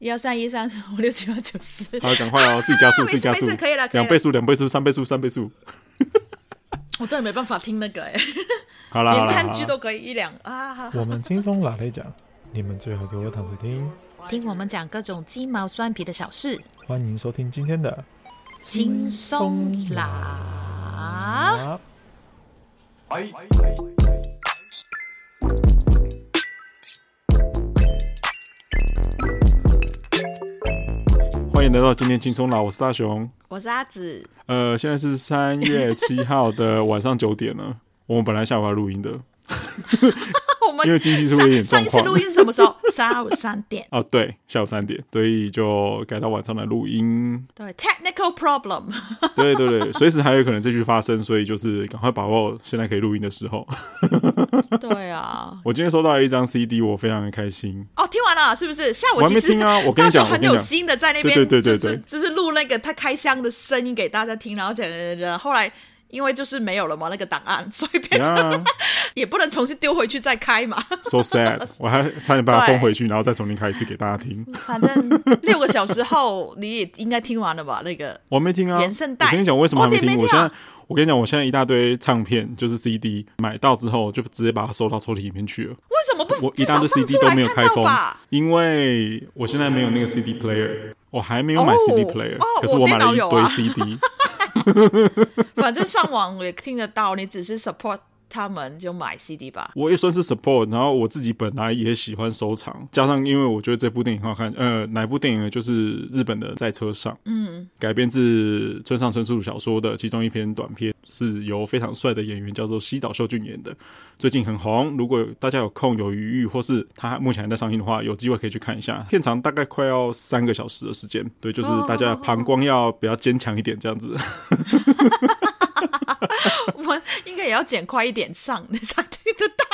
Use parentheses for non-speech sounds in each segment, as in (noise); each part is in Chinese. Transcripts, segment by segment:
一二三一三五六七八九十。好，赶快哦，自己加速，(laughs) 自己加速，可以了，两倍速，两倍速，三倍速，三倍速。(laughs) 我真的没办法听那个哎。(laughs) 好了，连看剧都可以一两啊。我们轻松拿来讲，你们最好给我躺着听，听我们讲各种鸡毛蒜皮的小事。欢迎收听今天的轻松拿。欢迎来到今天轻松啦，我是大雄，我是阿紫。呃，现在是三月七号的晚上九点了。我们本来下午要录音的。(laughs) 因为经济是不是有点状况？上一次录音是什么时候？下午三点。(laughs) 哦，对，下午三点，所以就改到晚上来录音。对，technical problem。对对对，随时还有可能这句发生，所以就是赶快把握现在可以录音的时候。(laughs) 对啊，我今天收到了一张 CD，我非常的开心。哦，听完了是不是？下午我还没听啊，我跟你讲，很有心的在那边，对对对对，就是录那个他开箱的声音给大家听，然后讲，后来。因为就是没有了嘛，那个档案，所以变成. (laughs) 也不能重新丢回去再开嘛。So sad，我还 (laughs) 差点把它封回去，然后再重新开一次给大家听。反正六个小时后你也应该听完了吧？那个我没听啊，原声带。我跟你讲，我为什么还没听？我，听啊、我现在我跟你讲，我现在一大堆唱片就是 CD 买到之后就直接把它收到抽屉里面去了。为什么不？我一大堆 CD 都没有开封，因为我现在没有那个 CD player，我还没有买 CD player，、oh, oh, 可是我买了一堆 CD。(laughs) 反正上网也听得到，你只是 support 他们就买 CD 吧。我也算是 support，然后我自己本来也喜欢收藏，加上因为我觉得这部电影很好看，呃，哪部电影呢？就是日本的在车上，嗯，改编自村上春树小说的其中一篇短片，是由非常帅的演员叫做西岛秀俊演的。最近很红，如果大家有空有余裕，或是他目前还在上映的话，有机会可以去看一下。片长大概快要三个小时的时间，对，就是大家膀胱要比较坚强一点，这样子。(laughs) (laughs) (laughs) (laughs) 我们应该也要剪快一点上，你才听得到。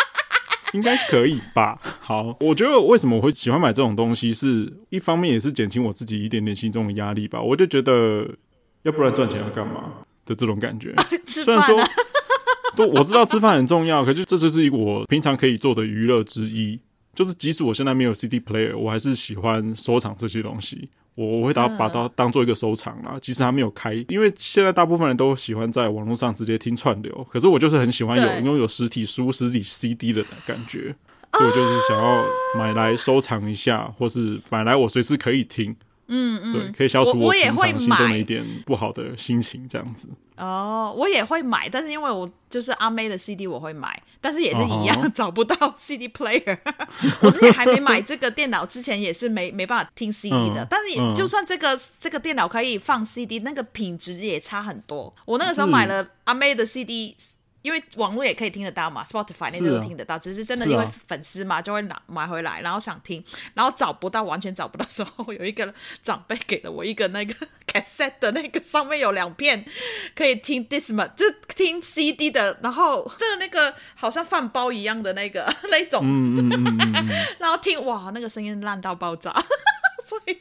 应该可以吧？好，我觉得为什么我会喜欢买这种东西，是一方面也是减轻我自己一点点心中的压力吧。我就觉得，要不然赚钱要干嘛的这种感觉。(laughs) 吃饭啊。(laughs) 都我知道吃饭很重要，可是这就是我平常可以做的娱乐之一。就是即使我现在没有 CD player，我还是喜欢收藏这些东西。我我会把把它当做一个收藏啦，即使它没有开，因为现在大部分人都喜欢在网络上直接听串流，可是我就是很喜欢有拥有实体书、实体 CD 的感觉，所以我就是想要买来收藏一下，或是买来我随时可以听。嗯嗯，对，可以消除我平常心中的一点不好的心情，这样子。哦，我也会买，但是因为我就是阿妹的 CD 我会买，但是也是一样、uh. 找不到 CD player。(laughs) 我自己还没买这个电脑之前也是没没办法听 CD 的，嗯、但是也就算这个、嗯、这个电脑可以放 CD，那个品质也差很多。我那个时候买了阿妹的 CD。因为网络也可以听得到嘛，Spotify 那些都听得到，啊，只是真的因为粉丝嘛，就会拿买回来，然后想听，然后找不到，完全找不到时候，有一个长辈给了我一个那个 (laughs) cassette 的那个上面有两片可以听 Discman 就听 CD 的，然后真的那个好像饭包一样的那个 (laughs) 那种，嗯嗯嗯嗯。(laughs) 然后听哇，那个声音烂到爆炸，所以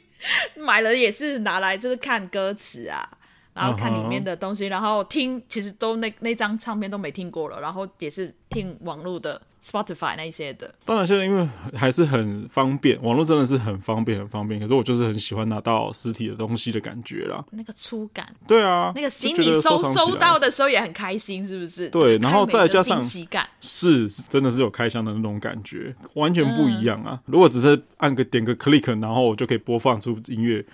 买了也是拿来就是看歌词啊。然后看里面的东西，uh -huh. 然后听，其实都那那张唱片都没听过了，然后也是听网络的 Spotify 那些的。当然，现在因为还是很方便，网络真的是很方便，很方便。可是我就是很喜欢拿到实体的东西的感觉啦，那个触感。对啊，那个行李收收到的时候也很开心，是不是？对，然后再加上感是真的是有开箱的那种感觉，完全不一样啊！嗯、如果只是按个点个 click，然后我就可以播放出音乐。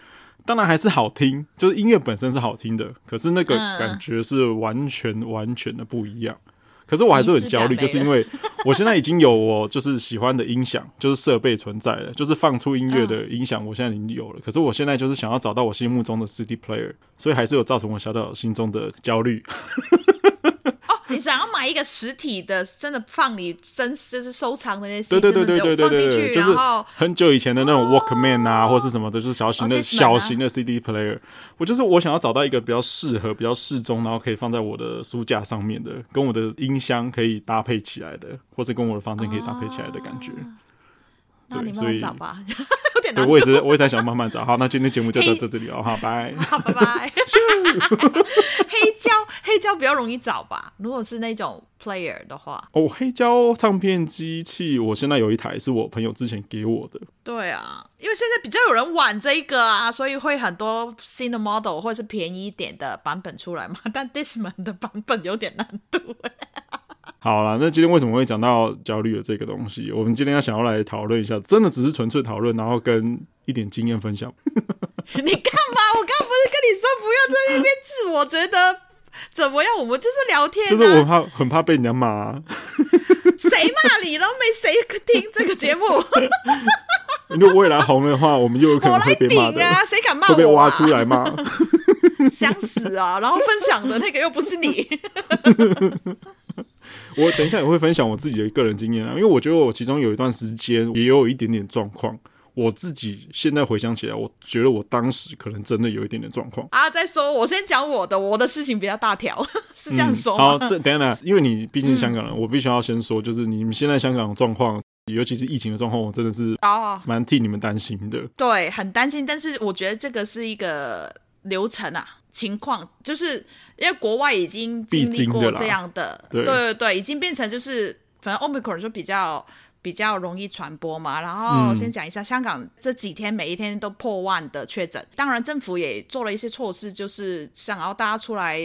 当然还是好听，就是音乐本身是好听的，可是那个感觉是完全完全的不一样。可是我还是很焦虑，就是因为我现在已经有我就是喜欢的音响，就是设备存在了，(laughs) 就是放出音乐的音响，我现在已经有了。可是我现在就是想要找到我心目中的 CD player，所以还是有造成我小岛心中的焦虑。你想要买一个实体的，真的放你真就是收藏的那些，对对对对对对对，就是很久以前的那种 Walkman 啊，或是什么的，就是小型的、小型的 CD player。我就是我想要找到一个比较适合、比较适中，然后可以放在我的书架上面的，跟我的音箱可以搭配起来的，或者跟我的房间可以搭配起来的感觉。那你慢慢找吧，有点难度。我也是，我也在想慢慢找。好，那今天节目就到这里哦。好，拜。(laughs) 好，拜拜。(laughs) 黑胶，黑胶比较容易找吧？如果是那种 player 的话。哦，黑胶唱片机器，我现在有一台，是我朋友之前给我的。对啊，因为现在比较有人玩这个啊，所以会很多新的 model 或者是便宜一点的版本出来嘛。(laughs) 但 Discman 的版本有点难度。好了，那今天为什么会讲到焦虑的这个东西？我们今天要想要来讨论一下，真的只是纯粹讨论，然后跟一点经验分享。(laughs) 你干嘛？我刚刚不是跟你说不要在那边自我觉得怎么样？我们就是聊天、啊，就是我怕很怕被人家骂、啊。(laughs) 谁骂你了？没谁听这个节目。(laughs) 如果未来红的话，我们又有可能会被骂的。啊，谁敢骂我、啊？会被挖出来骂？想死啊！然后分享的那个又不是你。我等一下也会分享我自己的个人经验啊，因为我觉得我其中有一段时间也有一点点状况。我自己现在回想起来，我觉得我当时可能真的有一点点状况啊。再说，我先讲我的，我的事情比较大条，是这样说、嗯。好，等等下，因为你毕竟是香港人，嗯、我必须要先说，就是你们现在香港的状况，尤其是疫情的状况，我真的是啊，蛮替你们担心的。对，很担心，但是我觉得这个是一个流程啊。情况就是因为国外已经经历过这样的，的对对对，已经变成就是反正 Omicron 就比较比较容易传播嘛。然后先讲一下、嗯、香港这几天每一天都破万的确诊，当然政府也做了一些措施，就是想要大家出来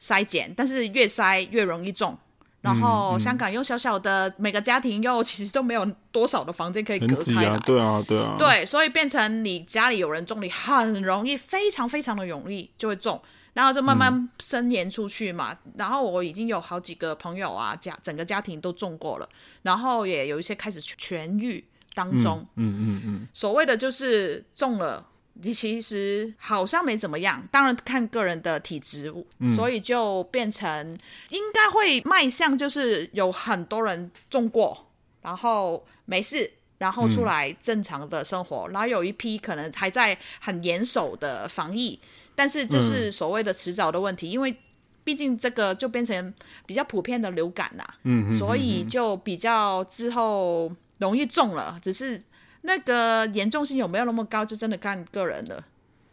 筛检，但是越筛越容易中。然后香港又小小的，每个家庭又其实都没有多少的房间可以隔开来，啊对啊，对啊，对，所以变成你家里有人中，你很容易，非常非常的容易就会中，然后就慢慢伸延出去嘛。嗯、然后我已经有好几个朋友啊，家整个家庭都中过了，然后也有一些开始痊愈当中，嗯嗯嗯，所谓的就是中了。你其实好像没怎么样，当然看个人的体质，嗯、所以就变成应该会迈向，就是有很多人中过，然后没事，然后出来正常的生活，嗯、然后有一批可能还在很严守的防疫，但是就是所谓的迟早的问题，嗯、因为毕竟这个就变成比较普遍的流感啦，嗯，嗯，所以就比较之后容易中了，只是。那个严重性有没有那么高，就真的看个人了。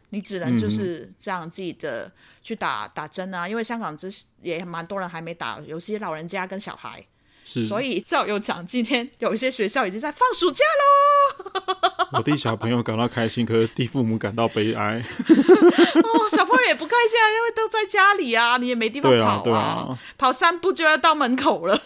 你只能就是这样记得去打打针啊，因为香港之也蛮多人还没打，有些老人家跟小孩。是，所以照有讲，今天有一些学校已经在放暑假喽。(laughs) 我替小朋友感到开心，可是替父母感到悲哀。(laughs) 哦，小朋友也不开心啊，因为都在家里啊，你也没地方跑啊，啊对啊，跑三步就要到门口了。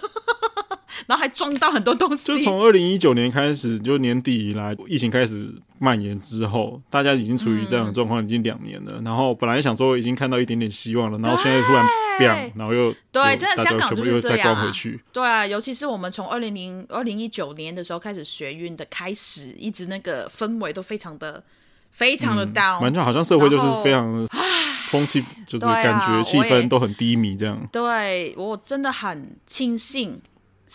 然后还撞到很多东西。就从二零一九年开始，就年底以来，疫情开始蔓延之后，大家已经处于这样的状况，已经两年了。嗯、然后本来想说已经看到一点点希望了，然后现在突然变，然后又对，真的香港就是这样、啊。回去对啊，尤其是我们从二零零二零一九年的时候开始学运的开始，一直那个氛围都非常的非常的 down，完全、嗯、好像社会就是非常风气，就是感觉气氛都很低迷这样。对我真的很庆幸。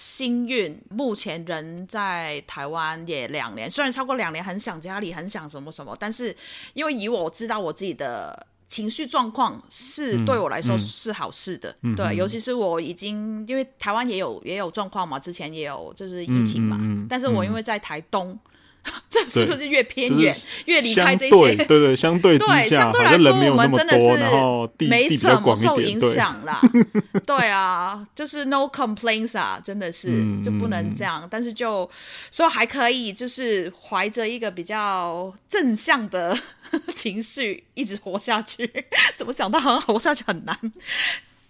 幸运，目前人在台湾也两年，虽然超过两年，很想家里，很想什么什么，但是因为以我知道我自己的情绪状况是对我来说是好事的，嗯嗯、对，尤其是我已经因为台湾也有也有状况嘛，之前也有就是疫情嘛，但是我因为在台东。(laughs) 这是不是越偏远越离开这些？对对，相对之下，相对来说，我们真的是没怎么受影响啦。(laughs) 对啊，就是 no complaints 啊，真的是就不能这样。但是就说还可以，就是怀着一个比较正向的 (laughs) 情绪一直活下去。怎么讲到好像活下去很难？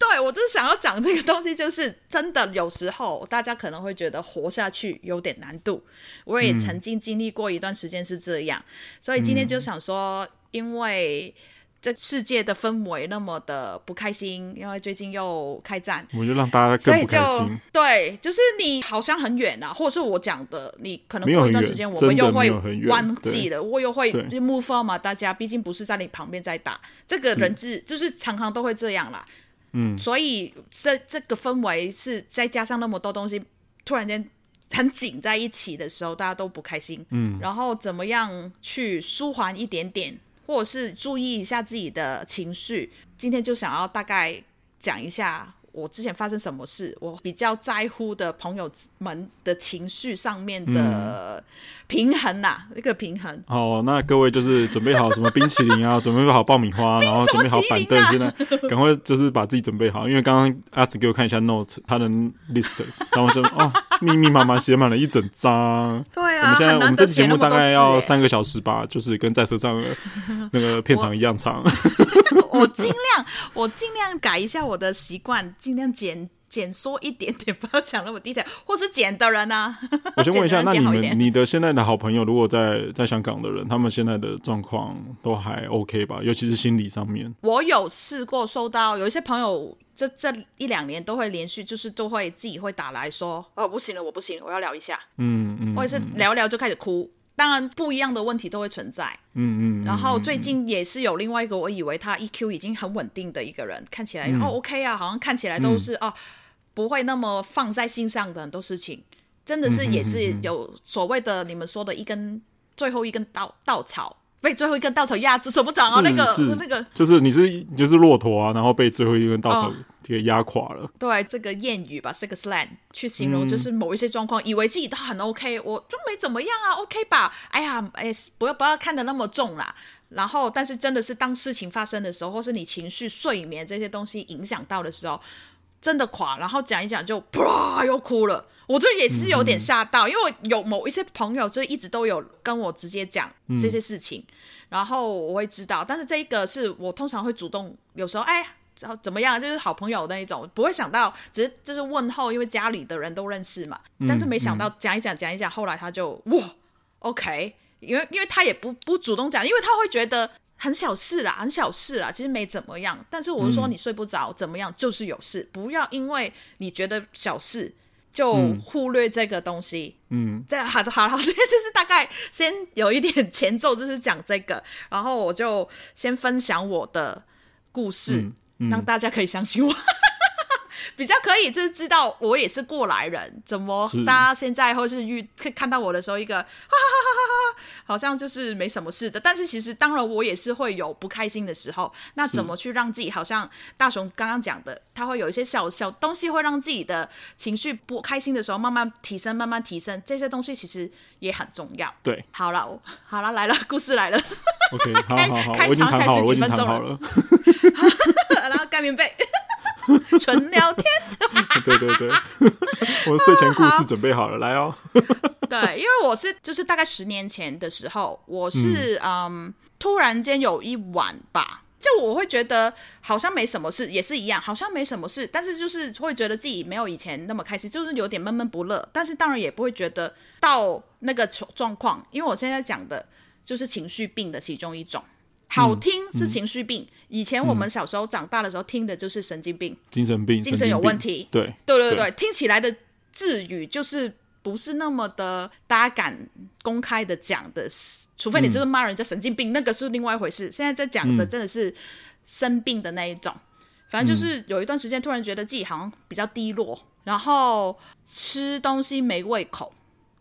对，我就是想要讲这个东西，就是真的有时候大家可能会觉得活下去有点难度。我也曾经经历过一段时间是这样，嗯、所以今天就想说，因为这世界的氛围那么的不开心，因为最近又开战，我就让大家更不开心。对，就是你好像很远啊，或者是我讲的，你可能过一段时间我们又会忘记了，我又会 move on 嘛。大家毕竟不是在你旁边在打，这个人质就是常常都会这样啦。嗯，所以这这个氛围是再加上那么多东西，突然间很紧在一起的时候，大家都不开心。嗯，然后怎么样去舒缓一点点，或者是注意一下自己的情绪？今天就想要大概讲一下我之前发生什么事，我比较在乎的朋友们的情绪上面的平衡呐、啊，一、嗯、个平衡。哦，那各位就是准备好什么冰淇淋啊，准备好爆米花，(laughs) 然后准备好板凳，现在赶快就是把自己准备好，因为刚刚阿紫给我看一下 note，他的 list，然后就哦，密密麻麻写满了一整张。对啊，我们现在我们这期节目大概要三个小时吧，就是跟在车上的那个片场一样长。我尽量，我尽量改一下我的习惯，尽量减减缩一点点，(laughs) 不要讲那么低调，或是减的人呢、啊？我先问一下，那你们你的现在的好朋友，如果在在香港的人，他们现在的状况都还 OK 吧？尤其是心理上面。我有试过收到有一些朋友，这这一两年都会连续，就是都会自己会打来说：“哦，不行了，我不行，我要聊一下。嗯”嗯嗯，或者是聊聊就开始哭。当然，不一样的问题都会存在。嗯嗯。然后最近也是有另外一个，我以为他 EQ 已经很稳定的一个人，看起来、嗯、哦 OK 啊，好像看起来都是、嗯、哦，不会那么放在心上的很多事情，真的是也是有所谓的你们说的一根最后一根稻稻草。被最后一根稻草压住，怎么讲啊？那个那个，就是你是就是骆驼啊，然后被最后一根稻草给压垮了。哦、对，这个谚语吧，这个 slang 去形容，就是某一些状况，嗯、以为自己都很 OK，我就没怎么样啊，OK 吧？哎呀，哎，不要不要看得那么重啦。然后，但是真的是当事情发生的时候，或是你情绪、睡眠这些东西影响到的时候，真的垮。然后讲一讲就啪 (laughs) 又哭了。我就也是有点吓到，嗯、因为有某一些朋友就一直都有跟我直接讲这些事情，嗯、然后我会知道。但是这一个是我通常会主动，有时候哎，然后怎么样，就是好朋友那一种，不会想到，只是就是问候，因为家里的人都认识嘛。嗯、但是没想到讲一讲讲一讲，后来他就哇，OK，因为因为他也不不主动讲，因为他会觉得很小事啦，很小事啦，其实没怎么样。但是我是说你睡不着、嗯、怎么样，就是有事，不要因为你觉得小事。就忽略这个东西，嗯，这样好的好了，(laughs) 这就是大概先有一点前奏，就是讲这个，然后我就先分享我的故事，嗯嗯、让大家可以相信我。比较可以，就是知道我也是过来人，怎么大家现在或是遇看到我的时候，一个哈哈哈哈哈，好像就是没什么事的。但是其实当然我也是会有不开心的时候，那怎么去让自己好像大雄刚刚讲的，他会有一些小小东西会让自己的情绪不开心的时候慢慢提升，慢慢提升，这些东西其实也很重要。对，好了，好了，来了，故事来了。OK，好好好，开场开始几分钟了，(laughs) 然后盖棉被。(laughs) 纯聊天，对对对，(laughs) 我的睡前故事准备好了，来哦。(laughs) 对，因为我是就是大概十年前的时候，我是嗯，嗯，突然间有一晚吧，就我会觉得好像没什么事，也是一样，好像没什么事，但是就是会觉得自己没有以前那么开心，就是有点闷闷不乐，但是当然也不会觉得到那个状况，因为我现在讲的就是情绪病的其中一种。好听是情绪病，以前我们小时候长大的时候听的就是神经病、精神病、精神有问题。对对对对，对。听起来的字语就是不是那么的大家敢公开的讲的，除非你就是骂人家神经病，嗯、那个是另外一回事。现在在讲的真的是生病的那一种，反正就是有一段时间突然觉得自己好像比较低落，然后吃东西没胃口。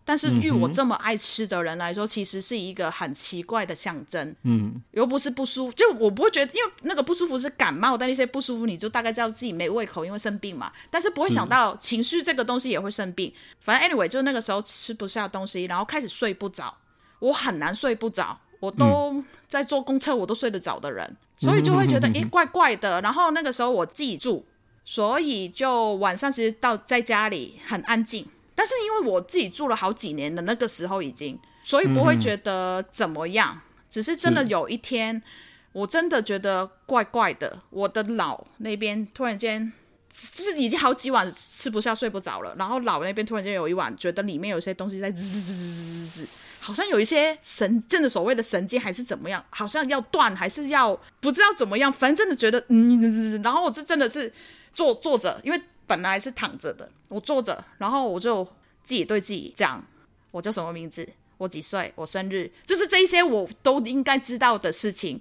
但是，据我这么爱吃的人来说，其实是一个很奇怪的象征。嗯，又不是不舒服，就我不会觉得，因为那个不舒服是感冒，但那些不舒服你就大概知道自己没胃口，因为生病嘛。但是不会想到情绪这个东西也会生病。反正 anyway，就那个时候吃不下东西，然后开始睡不着。我很难睡不着，我都在坐公车我都睡得着的人，所以就会觉得诶怪怪的。然后那个时候我记住，所以就晚上其实到在家里很安静。但是因为我自己住了好几年的那个时候已经，所以不会觉得怎么样。嗯、只是真的有一天，我真的觉得怪怪的。我的脑那边突然间，就是已经好几晚吃不下、睡不着了。然后脑那边突然间有一晚，觉得里面有些东西在滋滋滋滋滋，好像有一些神，真的所谓的神经还是怎么样，好像要断还是要不知道怎么样。反正真的觉得嗯，然后我这真的是坐坐着，因为。本来是躺着的，我坐着，然后我就自己对自己讲，我叫什么名字，我几岁，我生日，就是这一些我都应该知道的事情。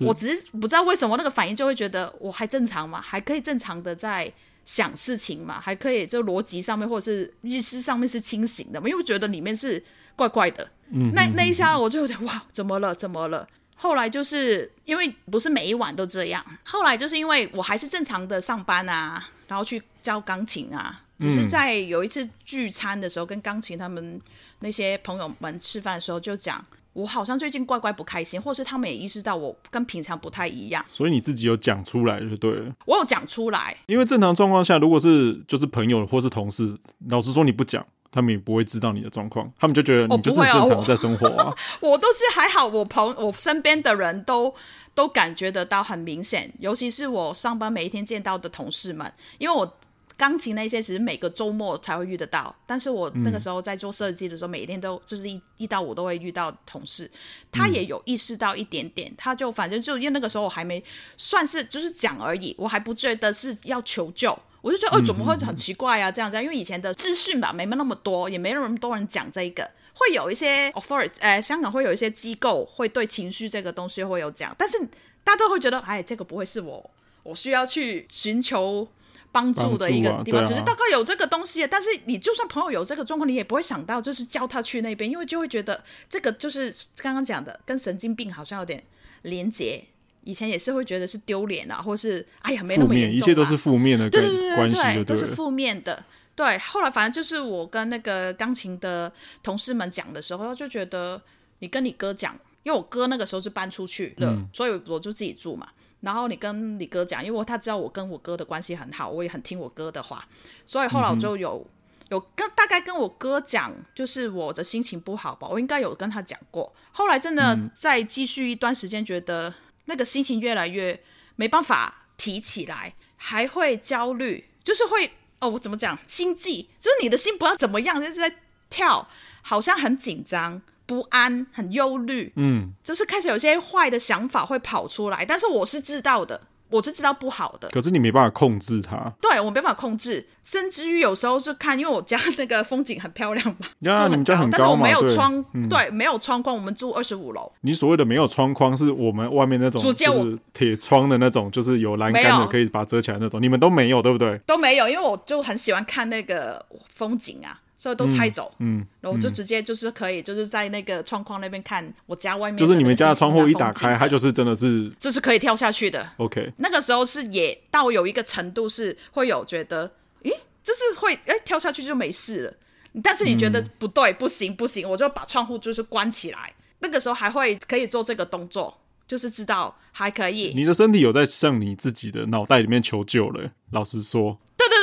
我只是不知道为什么那个反应就会觉得我还正常嘛？还可以正常的在想事情嘛？还可以就逻辑上面或者是意识上面是清醒的嘛？因为我觉得里面是怪怪的。那那一下我就有点哇，怎么了？怎么了？后来就是因为不是每一晚都这样，后来就是因为我还是正常的上班啊，然后去教钢琴啊，只是在有一次聚餐的时候，跟钢琴他们那些朋友们吃饭的时候就讲，我好像最近怪怪不开心，或是他们也意识到我跟平常不太一样，所以你自己有讲出来就对了。我有讲出来，因为正常状况下，如果是就是朋友或是同事，老实说你不讲。他们也不会知道你的状况，他们就觉得你就是很正常在生活啊。我，(laughs) 我都是还好，我朋我身边的人都都感觉得到很明显，尤其是我上班每一天见到的同事们，因为我钢琴那些只是每个周末才会遇得到，但是我那个时候在做设计的时候，嗯、每一天都就是一一到五都会遇到同事，他也有意识到一点点，他就反正就因为那个时候我还没算是就是讲而已，我还不觉得是要求救。我就觉得，哦，怎么会很奇怪啊？这样这样，因为以前的资讯吧，没那么多，也没那么多人讲这个。会有一些 authority，呃，香港会有一些机构会对情绪这个东西会有讲，但是大家都会觉得，哎，这个不会是我，我需要去寻求帮助的一个地方。啊啊、只是大概有这个东西，但是你就算朋友有这个状况，你也不会想到就是叫他去那边，因为就会觉得这个就是刚刚讲的，跟神经病好像有点连结。以前也是会觉得是丢脸啊，或是哎呀没那么严重，一切都是负面的关系，对对对对，对都是负面的。对，后来反正就是我跟那个钢琴的同事们讲的时候，就觉得你跟你哥讲，因为我哥那个时候是搬出去的，嗯、所以我就自己住嘛。然后你跟你哥讲，因为他知道我跟我哥的关系很好，我也很听我哥的话，所以后来我就有、嗯、有跟大概跟我哥讲，就是我的心情不好吧，我应该有跟他讲过。后来真的再继续一段时间，觉得。那个心情越来越没办法提起来，还会焦虑，就是会哦，我怎么讲？心悸，就是你的心不知道怎么样，就是在跳，好像很紧张、不安、很忧虑，嗯，就是开始有些坏的想法会跑出来，但是我是知道的。我是知道不好的，可是你没办法控制它。对，我没办法控制，甚至于有时候是看，因为我家那个风景很漂亮嘛，(laughs) 呀，你们家很高嘛，但是我没有窗，对，嗯、对，没有窗框，我们住二十五楼。你所谓的没有窗框，是我们外面那种，就是铁窗的那种，就是有栏杆的，可以把它遮起来那种。你们都没有，对不对？都没有，因为我就很喜欢看那个风景啊。所以都拆走，嗯，嗯，然后就直接就是可以，就是在那个窗框那边看我家外面。就是你们家的窗户一打开，它就是真的是，就是可以跳下去的。OK，那个时候是也到有一个程度是会有觉得，咦，就是会哎跳下去就没事了。但是你觉得不对，不行不行，我就把窗户就是关起来。那个时候还会可以做这个动作，就是知道还可以。你的身体有在向你自己的脑袋里面求救了，老实说。对对，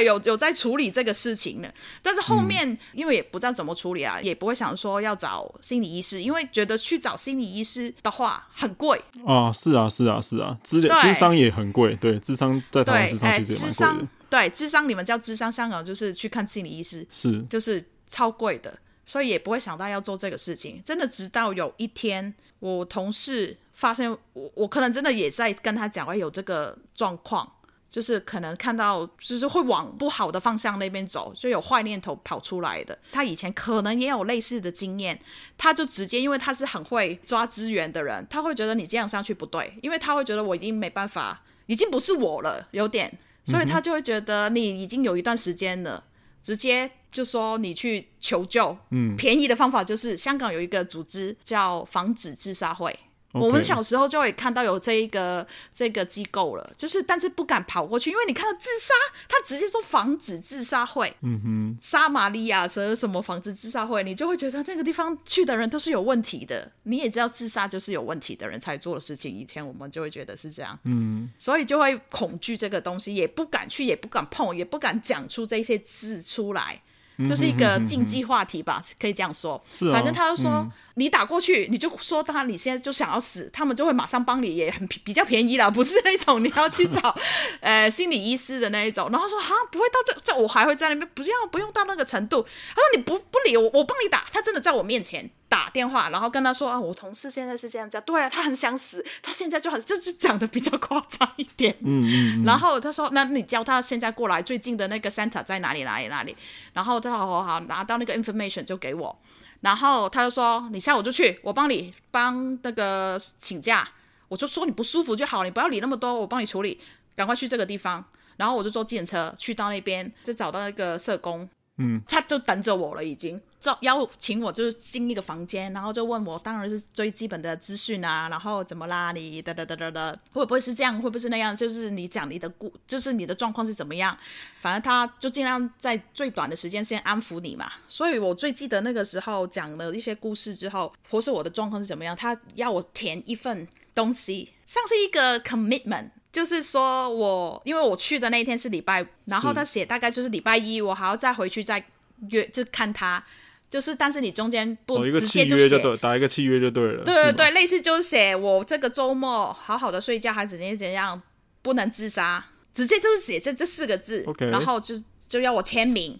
有有在处理这个事情的，但是后面、嗯、因为也不知道怎么处理啊，也不会想说要找心理医师，因为觉得去找心理医师的话很贵啊。是啊，是啊，是啊，智智商也很贵。对，智商在台湾智商其实也蛮贵的。对，智商你们叫智商，香港就是去看心理医师，是就是超贵的，所以也不会想到要做这个事情。真的，直到有一天我同事发现我，我可能真的也在跟他讲，会有这个状况。就是可能看到，就是会往不好的方向那边走，就有坏念头跑出来的。他以前可能也有类似的经验，他就直接，因为他是很会抓资源的人，他会觉得你这样上去不对，因为他会觉得我已经没办法，已经不是我了，有点，所以他就会觉得你已经有一段时间了，直接就说你去求救。嗯，便宜的方法就是香港有一个组织叫防止自杀会。我们小时候就会看到有这一个这个机构了，就是但是不敢跑过去，因为你看到自杀，他直接说防止自杀会，嗯哼，撒玛利亚什么什么防止自杀会，你就会觉得这个地方去的人都是有问题的。你也知道自杀就是有问题的人才做的事情，以前我们就会觉得是这样，嗯，所以就会恐惧这个东西，也不敢去，也不敢碰，也不敢讲出这些字出来。就是一个禁忌话题吧，可以这样说。是啊，反正他就说，嗯、你打过去，你就说他你现在就想要死，他们就会马上帮你，也很比较便宜啦，不是那种 (laughs) 你要去找 (laughs) 呃心理医师的那一种。然后说哈，不会到这这，我还会在那边，不要不用到那个程度。他说你不不理我，我帮你打。他真的在我面前。打电话，然后跟他说啊，我同事现在是这样子，对啊，他很想死，他现在就很就是讲的比较夸张一点，嗯嗯，嗯。然后他说，那你叫他现在过来，最近的那个 center 在哪里哪里哪里，然后他好好好拿到那个 information 就给我，然后他就说你下午就去，我帮你帮那个请假，我就说你不舒服就好，你不要理那么多，我帮你处理，赶快去这个地方，然后我就坐计程车去到那边，就找到那个社工，嗯，他就等着我了已经。招邀请我就是进一个房间，然后就问我，当然是最基本的资讯啊，然后怎么啦？你哒哒哒哒哒，会不会是这样？会不会是那样？就是你讲你的故，就是你的状况是怎么样？反正他就尽量在最短的时间先安抚你嘛。所以我最记得那个时候讲了一些故事之后，或是我的状况是怎么样，他要我填一份东西，像是一个 commitment。就是说我，因为我去的那一天是礼拜，然后他写大概就是礼拜一，我还要再回去再约，就看他，就是但是你中间不直接就写，哦，打一个契约就对了。对对对，类似就是写我这个周末好好的睡觉，还怎样怎样，不能自杀，直接就是写这这四个字，okay. 然后就就要我签名，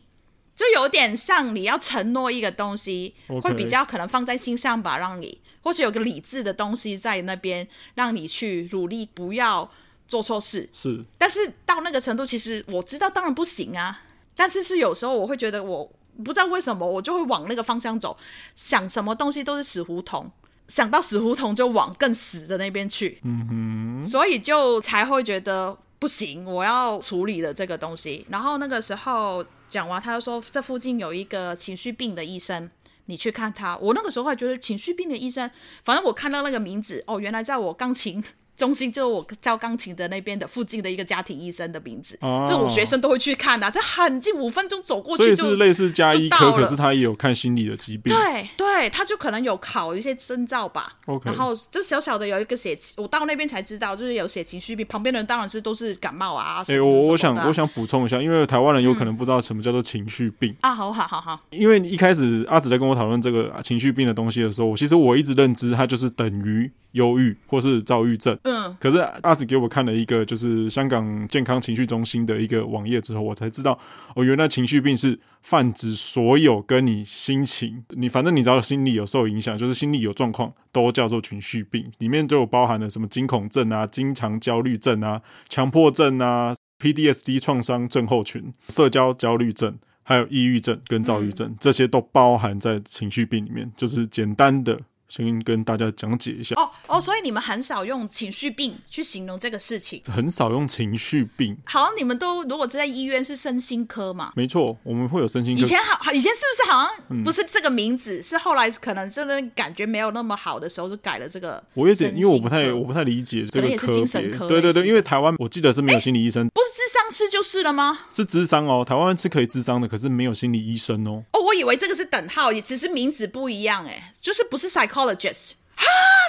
就有点像你要承诺一个东西，okay. 会比较可能放在心上吧，让你或是有个理智的东西在那边，让你去努力，不要。做错事是，但是到那个程度，其实我知道当然不行啊。但是是有时候我会觉得，我不知道为什么，我就会往那个方向走，想什么东西都是死胡同，想到死胡同就往更死的那边去。嗯哼，所以就才会觉得不行，我要处理了这个东西。然后那个时候讲完，他就说这附近有一个情绪病的医生，你去看他。我那个时候还觉得情绪病的医生，反正我看到那个名字，哦，原来在我钢琴。中心就是我教钢琴的那边的附近的一个家庭医生的名字，这、种、学生都会去看的、啊，这很近，五分钟走过去就，所以是类似家医科，可是他也有看心理的疾病。对对，他就可能有考一些证照吧。Okay. 然后就小小的有一个写，我到那边才知道，就是有写情绪病。旁边的人当然是都是感冒啊。哎、欸，我我想我想补充一下，因为台湾人有可能不知道什么叫做情绪病、嗯、啊。好好好好，因为一开始阿紫在跟我讨论这个情绪病的东西的时候，我其实我一直认知它就是等于忧郁或是躁郁症。嗯，可是。阿紫给我看了一个就是香港健康情绪中心的一个网页之后，我才知道哦，原来情绪病是泛指所有跟你心情，你反正你只要心理有受影响，就是心理有状况，都叫做情绪病。里面就包含了什么惊恐症啊、经常焦虑症啊、强迫症啊、PDSD 创伤症候群、社交焦虑症，还有抑郁症跟躁郁症，这些都包含在情绪病里面。就是简单的。先跟大家讲解一下哦哦，所以你们很少用情绪病去形容这个事情，很少用情绪病。好像你们都如果在医院是身心科嘛？没错，我们会有身心科。以前好，以前是不是好像不是这个名字？嗯、是后来可能真的感觉没有那么好的时候，就改了这个。我有点，因为我不太我不太理解这个也是精神科。对对对，因为台湾我记得是没有心理医生，不是智商师就是了吗？是智商哦，台湾是可以智商的，可是没有心理医生哦。哦，我以为这个是等号，也只是名字不一样，哎，就是不是 psychologist。啊！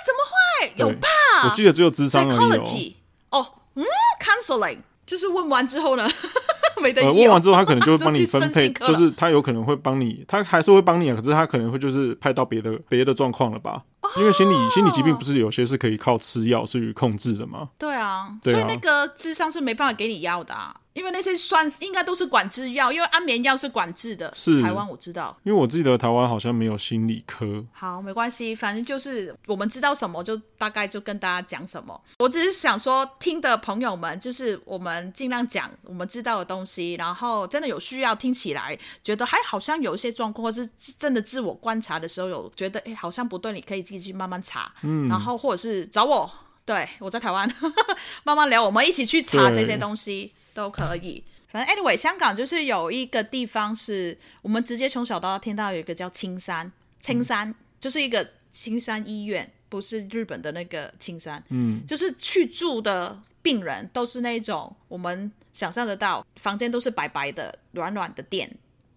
怎么会有吧？我记得只有智商而已哦。哦，嗯，counseling 就是问完之后呢，(laughs) 没得、呃。问完之后，他可能就会 (laughs) 帮你分配，就，就是他有可能会帮你，他还是会帮你，可是他可能会就是派到别的别的状况了吧？因为心理心理疾病不是有些是可以靠吃药去控制的吗？对啊，对啊，所以那个智商是没办法给你药的啊。因为那些算应该都是管制药，因为安眠药是管制的。是台湾我知道，因为我记得台湾好像没有心理科。好，没关系，反正就是我们知道什么就大概就跟大家讲什么。我只是想说，听的朋友们，就是我们尽量讲我们知道的东西，然后真的有需要听起来觉得还好像有一些状况，或是真的自我观察的时候有觉得哎好像不对，你可以自己去慢慢查，嗯，然后或者是找我，对我在台湾 (laughs) 慢慢聊，我们一起去查这些东西。都可以，反正 anyway，香港就是有一个地方是我们直接从小到大听到有一个叫青山，青山、嗯、就是一个青山医院，不是日本的那个青山，嗯，就是去住的病人都是那种我们想象得到，房间都是白白的、软软的垫，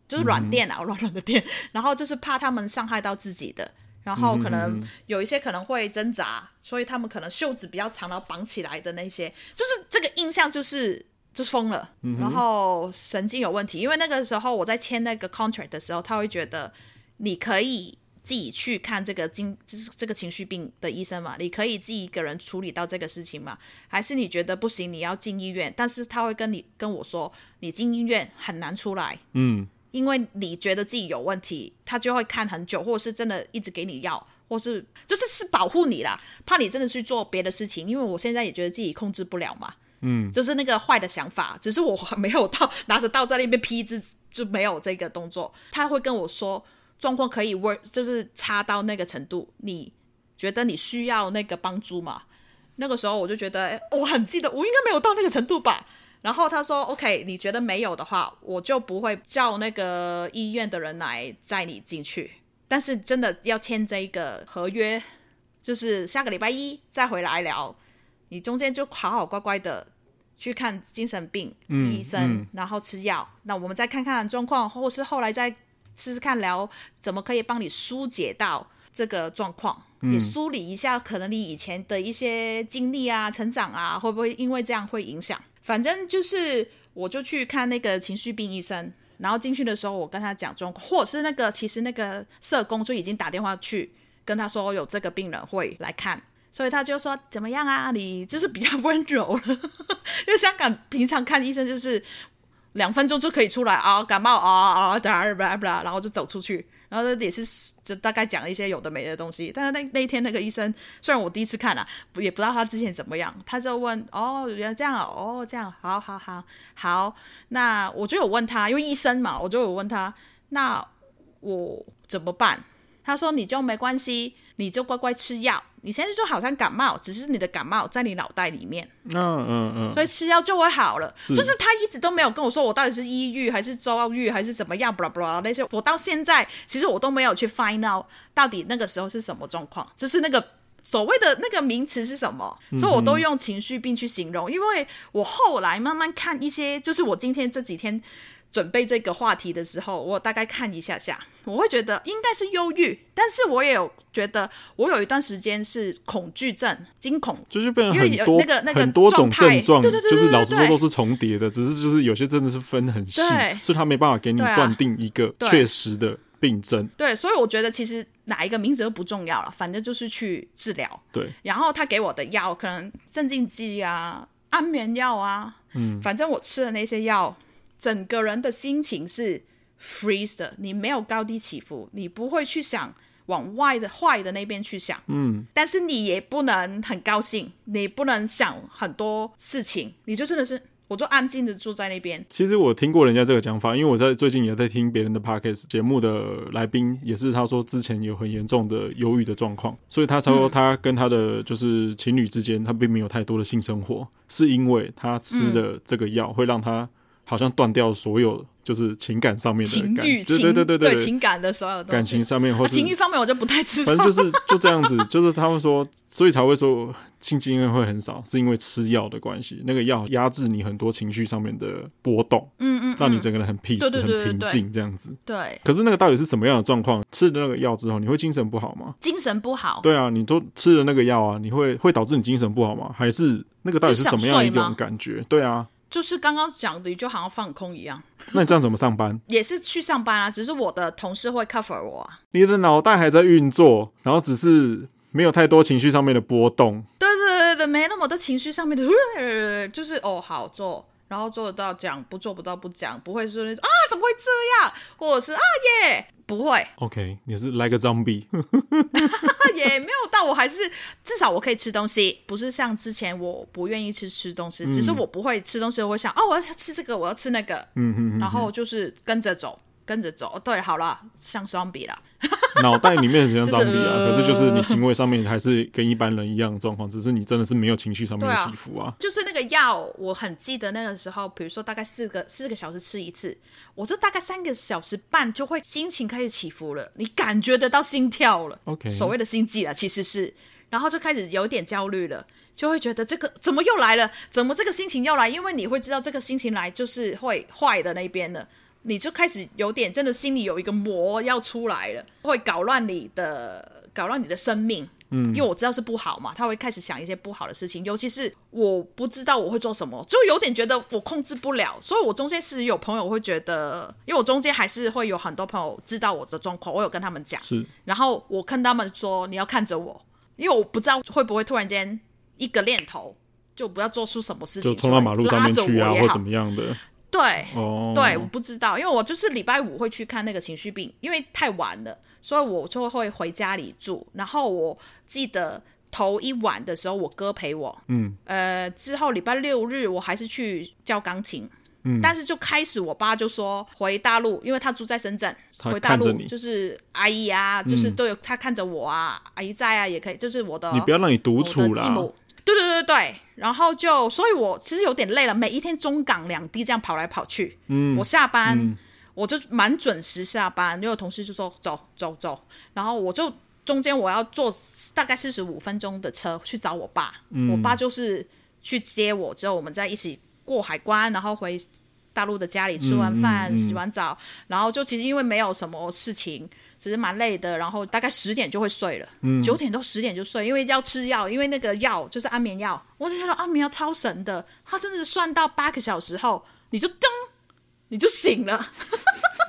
就是软垫啊，软、嗯、软的垫，然后就是怕他们伤害到自己的，然后可能有一些可能会挣扎，所以他们可能袖子比较长，然后绑起来的那些，就是这个印象就是。就是疯了，然后神经有问题。因为那个时候我在签那个 contract 的时候，他会觉得你可以自己去看这个经，就是这个情绪病的医生嘛，你可以自己一个人处理到这个事情嘛？还是你觉得不行，你要进医院？但是他会跟你跟我说，你进医院很难出来，嗯，因为你觉得自己有问题，他就会看很久，或者是真的一直给你药，或是就是是保护你啦，怕你真的去做别的事情。因为我现在也觉得自己控制不了嘛。嗯，就是那个坏的想法，只是我还没有到拿着刀在那边劈字，就没有这个动作。他会跟我说，状况可以 work，就是差到那个程度，你觉得你需要那个帮助吗？那个时候我就觉得，我很记得，我应该没有到那个程度吧。然后他说：“OK，你觉得没有的话，我就不会叫那个医院的人来载你进去。但是真的要签这个合约，就是下个礼拜一再回来聊。你中间就好好乖乖的去看精神病医生，然后吃药。那我们再看看状况，或是后来再试试看聊怎么可以帮你疏解到这个状况。你梳理一下，可能你以前的一些经历啊、成长啊，会不会因为这样会影响？”反正就是，我就去看那个情绪病医生，然后进去的时候，我跟他讲状况，或者是那个其实那个社工就已经打电话去跟他说有这个病人会来看，所以他就说怎么样啊？你就是比较温柔了，因为香港平常看医生就是两分钟就可以出来啊，感冒啊啊，然后就走出去。然后也是就大概讲一些有的没的东西，但是那那一天那个医生虽然我第一次看了，啊，也不知道他之前怎么样，他就问哦，原来这样哦，这样好好好好，那我就有问他，因为医生嘛，我就有问他，那我怎么办？他说你就没关系，你就乖乖吃药。你现在就好像感冒，只是你的感冒在你脑袋里面。嗯嗯嗯。所以吃药就会好了。就是他一直都没有跟我说我到底是抑郁还是躁郁还是怎么样，blah blah 那些，我到现在其实我都没有去 find out 到底那个时候是什么状况，就是那个所谓的那个名词是什么，嗯、所以我都用情绪病去形容。因为我后来慢慢看一些，就是我今天这几天。准备这个话题的时候，我大概看一下下，我会觉得应该是忧郁，但是我也有觉得我有一段时间是恐惧症、惊恐，就是变成很多、那个那个、很多种症状，就是老实说都是重叠的，只是就是有些真的是分很细，所以他没办法给你断定一个确实的病症。对，对，所以我觉得其实哪一个名字都不重要了，反正就是去治疗。对，然后他给我的药可能镇静剂啊、安眠药啊，嗯，反正我吃的那些药。整个人的心情是 freeze 的，你没有高低起伏，你不会去想往外的坏的那边去想，嗯，但是你也不能很高兴，你不能想很多事情，你就真的是，我就安静的住在那边。其实我听过人家这个讲法，因为我在最近也在听别人的 podcast 节目的来宾也是他说之前有很严重的忧郁的状况，所以他说他跟他的就是情侣之间他并没有太多的性生活，是因为他吃的这个药会让他。好像断掉所有就是情感上面的情欲，对对对对对，情感的所有东西，感情上面或是情欲方面我就不太知道。(laughs) 反正就是就这样子，就是他们说，所以才会说性经验会很少，是因为吃药的关系。那个药压制你很多情绪上面的波动，嗯嗯，让你整个人很 peace 很平静这样子。对。可是那个到底是什么样的状况？吃了那个药之后，你会精神不好吗？精神不好。对啊，你都吃了那个药啊，你会会导致你精神不好吗？还是那个到底是什么样一种感觉？对啊。就是刚刚讲的，就好像放空一样。那你这样怎么上班？(laughs) 也是去上班啊，只是我的同事会 cover 我啊。你的脑袋还在运作，然后只是没有太多情绪上面的波动。对对对对，没那么多情绪上面的，(laughs) 就是哦，好做，然后做得到讲，不做不到不讲，不会说那种啊，怎么会这样，或者是啊耶。不会，OK，你是 like zombie，(laughs) 也没有到，我还是至少我可以吃东西，不是像之前我不愿意吃吃东西，嗯、只是我不会吃东西，我会想哦，我要吃这个，我要吃那个，嗯嗯，然后就是跟着走。跟着走，对，好了，像 zombie 了，(laughs) 脑袋里面是像 zombie 啊，可是就是你行为上面还是跟一般人一样的状况，只是你真的是没有情绪上面的起伏啊。就是那个药，我很记得那个时候，比如说大概四个四个小时吃一次，我就大概三个小时半就会心情开始起伏了，你感觉得到心跳了，OK，所谓的心悸啊，其实是，然后就开始有点焦虑了，就会觉得这个怎么又来了？怎么这个心情又来？因为你会知道这个心情来就是会坏的那边的。你就开始有点真的心里有一个魔要出来了，会搞乱你的，搞乱你的生命。嗯，因为我知道是不好嘛，他会开始想一些不好的事情。尤其是我不知道我会做什么，就有点觉得我控制不了。所以我中间是有朋友会觉得，因为我中间还是会有很多朋友知道我的状况，我有跟他们讲。是，然后我跟他们说，你要看着我，因为我不知道会不会突然间一个念头就不要做出什么事情，就冲到马路上面去啊，或怎么样的。对，oh. 对，我不知道，因为我就是礼拜五会去看那个情绪病，因为太晚了，所以我就会回家里住。然后我记得头一晚的时候，我哥陪我，嗯，呃，之后礼拜六日我还是去教钢琴，嗯，但是就开始我爸就说回大陆，因为他住在深圳，回大陆就是阿姨啊，就是都有他看着我啊，阿姨在啊，也可以，就是我的，你不要让你独处了。对对对对，然后就，所以我其实有点累了，每一天中港两地这样跑来跑去。嗯，我下班、嗯、我就蛮准时下班，因为同事就说走走走，然后我就中间我要坐大概四十五分钟的车去找我爸，嗯、我爸就是去接我，之后我们再一起过海关，然后回大陆的家里吃完饭、洗完澡，然后就其实因为没有什么事情。只是蛮累的，然后大概十点就会睡了，九、嗯、点到十点就睡，因为要吃药，因为那个药就是安眠药，我就觉得安眠药超神的，它真的是算到八个小时后，你就噔，你就醒了，(laughs)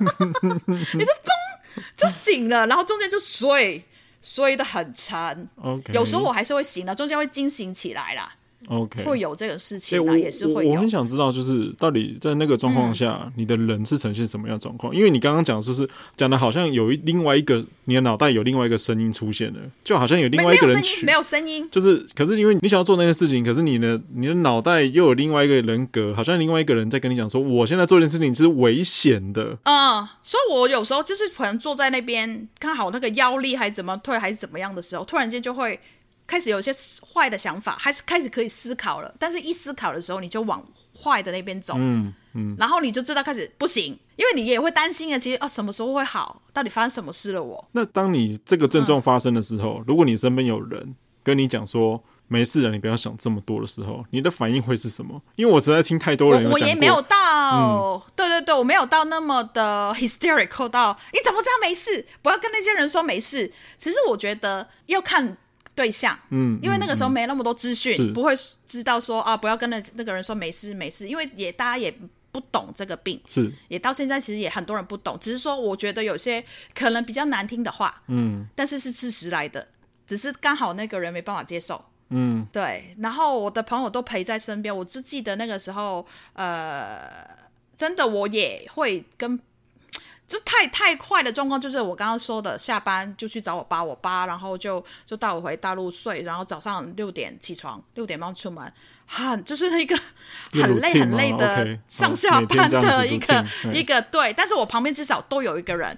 你就嘣就醒了，然后中间就睡，睡得很沉，Okay. 有时候我还是会醒了，中间会惊醒起来啦。OK，会有这个事情啊，也是会有。我很想知道，就是到底在那个状况下，嗯、你的人是呈现什么样状况？因为你刚刚讲，就是讲的好像有一另外一个，你的脑袋有另外一个声音出现了，就好像有另外一个人取，没有声音，就是，可是因为你想要做那件事情，可是你的你的脑袋又有另外一个人格，好像另外一个人在跟你讲说，我现在做这件事情是危险的。嗯，所以我有时候就是可能坐在那边，看好那个腰力还怎么退，还是怎么样的时候，突然间就会。开始有些坏的想法，还是开始可以思考了。但是一思考的时候，你就往坏的那边走，嗯嗯，然后你就知道开始不行，因为你也会担心啊。其实啊，什么时候会好？到底发生什么事了我？我那当你这个症状发生的时候，嗯、如果你身边有人跟你讲说没事了，你不要想这么多的时候，你的反应会是什么？因为我实在听太多人，我也没有到，嗯、对对对，我没有到那么的 hysterical 到你怎么知道没事？不要跟那些人说没事。其实我觉得要看。对象，嗯，因为那个时候没那么多资讯，不会知道说啊，不要跟那那个人说没事没事，因为也大家也不懂这个病，是，也到现在其实也很多人不懂，只是说我觉得有些可能比较难听的话，嗯，但是是事实来的，只是刚好那个人没办法接受，嗯，对，然后我的朋友都陪在身边，我只记得那个时候，呃，真的我也会跟。就太太快的状况，就是我刚刚说的，下班就去找我爸，我爸然后就就带我回大陆睡，然后早上六点起床，六点半出门，很 (laughs) 就是一个很累很累的上下班的一个.一个对，但是我旁边至少都有一个人，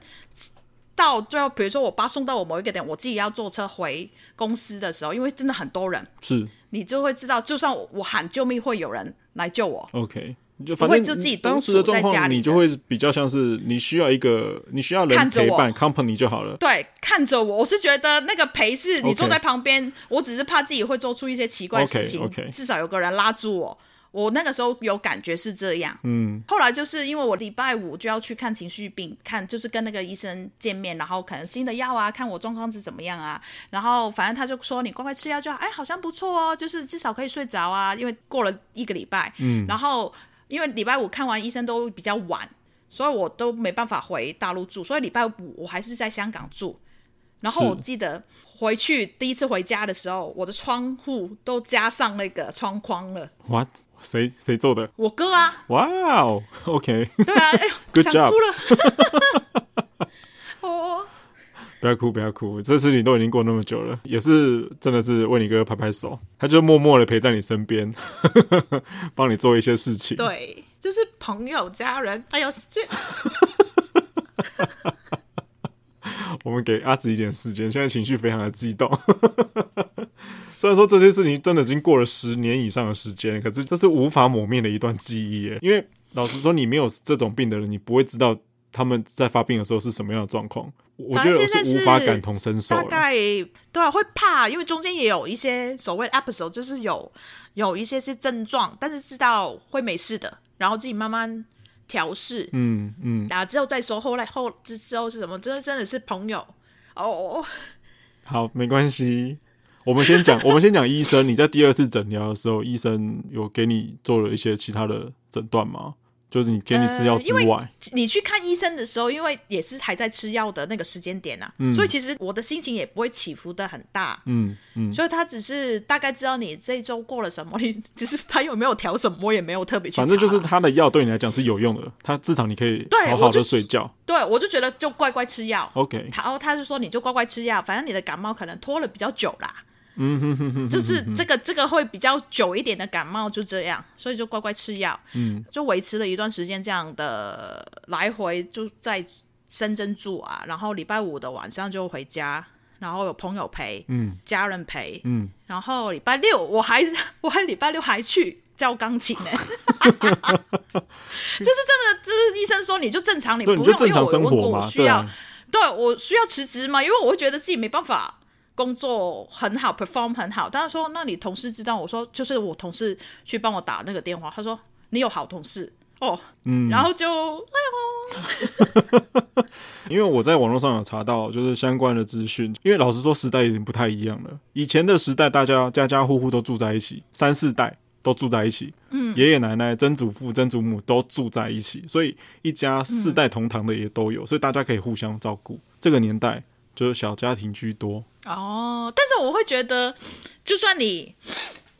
到最后比如说我爸送到我某一个点，我自己要坐车回公司的时候，因为真的很多人，是你就会知道，就算我喊救命，会有人来救我。OK。就反正当时的状况，你就会比较像是你需要一个，你需要人陪伴，company 就好了。对，看着我，我是觉得那个陪是你坐在旁边.我只是怕自己会做出一些奇怪的事情。Okay, okay. 至少有个人拉住我。我那个时候有感觉是这样。嗯。后来就是因为我礼拜五就要去看情绪病，看就是跟那个医生见面，然后可能新的药啊，看我状况是怎么样啊。然后反正他就说你乖乖吃药就好，哎，好像不错哦，就是至少可以睡着啊。因为过了一个礼拜，嗯，然后。因为礼拜五看完医生都比较晚，所以我都没办法回大陆住，所以礼拜五我还是在香港住。然后我记得回去第一次回家的时候，我的窗户都加上那个窗框了。What？谁谁做的？我哥啊！哇哦，OK。对啊，哎呦，(laughs) 想哭了。(laughs) 哦。不要哭，不要哭，这事情都已经过那么久了，也是真的是为你哥拍拍手，他就默默的陪在你身边，(laughs) 帮你做一些事情。对，就是朋友、家人，哎呦，这 (laughs) 我们给阿紫一点时间，现在情绪非常的激动。(laughs) 虽然说这些事情真的已经过了十年以上的时间，可是这是无法抹灭的一段记忆耶。因为老实说，你没有这种病的人，你不会知道。他们在发病的时候是什么样的状况？我觉得我是无法感同身受。大概对啊，会怕，因为中间也有一些所谓 episode，就是有有一些些症状，但是知道会没事的，然后自己慢慢调试。嗯嗯，然后之后再说。后来后之之后是什么？真的真的是朋友哦。好，没关系。我们先讲，(laughs) 我们先讲医生。你在第二次诊疗的时候，医生有给你做了一些其他的诊断吗？就是你给你吃药之外，呃，你去看医生的时候，因为也是还在吃药的那个时间点啊，嗯、所以其实我的心情也不会起伏的很大，嗯嗯，所以他只是大概知道你这一周过了什么，你只是他有没有调什么，我也没有特别去。反正就是他的药对你来讲是有用的，他至少你可以好好的睡觉。对，我，对我就觉得就乖乖吃药，OK。然后他就说你就乖乖吃药，反正你的感冒可能拖了比较久啦。嗯哼哼哼，就是这个这个会比较久一点的感冒就这样，所以就乖乖吃药，嗯，就维持了一段时间这样的来回就在深圳住啊，然后礼拜五的晚上就回家，然后有朋友陪，嗯，家人陪，嗯，然后礼拜六我还 (laughs) 我还礼拜六还去教钢琴呢，(laughs) 就是这么，就是医生说你就正常，你不用，就正常生活嘛，因为我问过我需要，对，对我需要辞职嘛？因为我会觉得自己没办法工作很好，perform 很好。但是说，那你同事知道？我说就是我同事去帮我打那个电话，他说你有好同事。哦，嗯，然后就哎呦，(laughs) 因为我在网络上有查到，就是相关的资讯。因为老实说，时代已经不太一样了。以前的时代，大家家家户户都住在一起，三四代都住在一起，嗯，爷爷奶奶、曾祖父、曾祖母都住在一起，所以一家四代同堂的也都有，嗯、所以大家可以互相照顾。这个年代就是小家庭居多。哦，但是我会觉得，就算你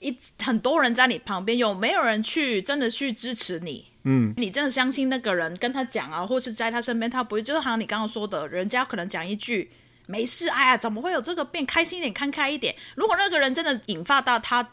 一很多人在你旁边，有没有人去真的去支持你？嗯，你真的相信那个人跟他讲啊，或是在他身边，他不会，就是好像你刚刚说的，人家可能讲一句没事，哎呀，怎么会有这个病？开心一点，看开一点。如果那个人真的引发到他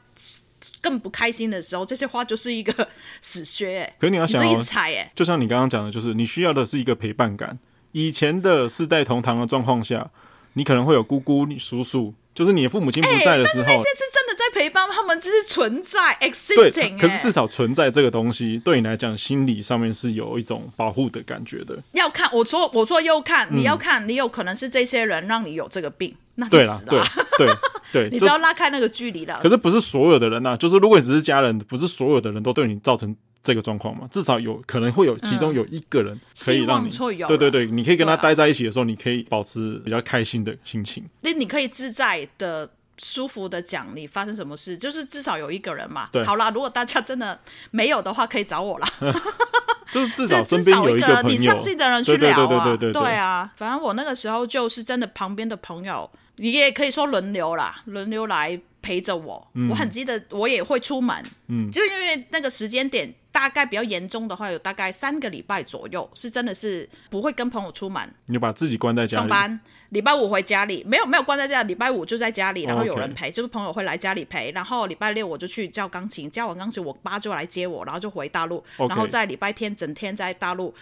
更不开心的时候，这些话就是一个 (laughs) 死穴。哎，可是你要想、哦，你这一踩，哎，就像你刚刚讲的，就是你需要的是一个陪伴感。以前的世代同堂的状况下，你可能会有姑姑、叔叔。就是你的父母亲不在的时候，欸、但是那些是真的在陪伴，他们只是存在 existing。可是至少存在这个东西，对你来讲，心理上面是有一种保护的感觉的。要看我说，我说又看，你要看，你有可能是这些人让你有这个病，嗯、那就死了。对对对，(laughs) 你就要拉开那个距离了。可是不是所有的人呐、啊，就是如果你只是家人，不是所有的人都对你造成。这个状况嘛，至少有可能会有其中有一个人可以让你，嗯、对对对，你可以跟他待在一起的时候，你可以保持比较开心的心情。那你可以自在的、舒服的讲你发生什么事，就是至少有一个人嘛。对，好啦，如果大家真的没有的话，可以找我啦。(laughs) 就是至少身边有一个你相信的人去聊啊，对对对对对对，对啊。反正我那个时候就是真的，旁边的朋友，你也可以说轮流啦，轮流来陪着我。嗯、我很记得，我也会出门，嗯，就因为那个时间点。大概比较严重的话，有大概三个礼拜左右，是真的是不会跟朋友出门，你把自己关在家里上班。礼拜五回家里，没有没有关在家里，礼拜五就在家里，然后有人陪，oh. 就是朋友会来家里陪。然后礼拜六我就去教钢琴，教完钢琴，我爸就来接我，然后就回大陆然后在礼拜天整天在大陆。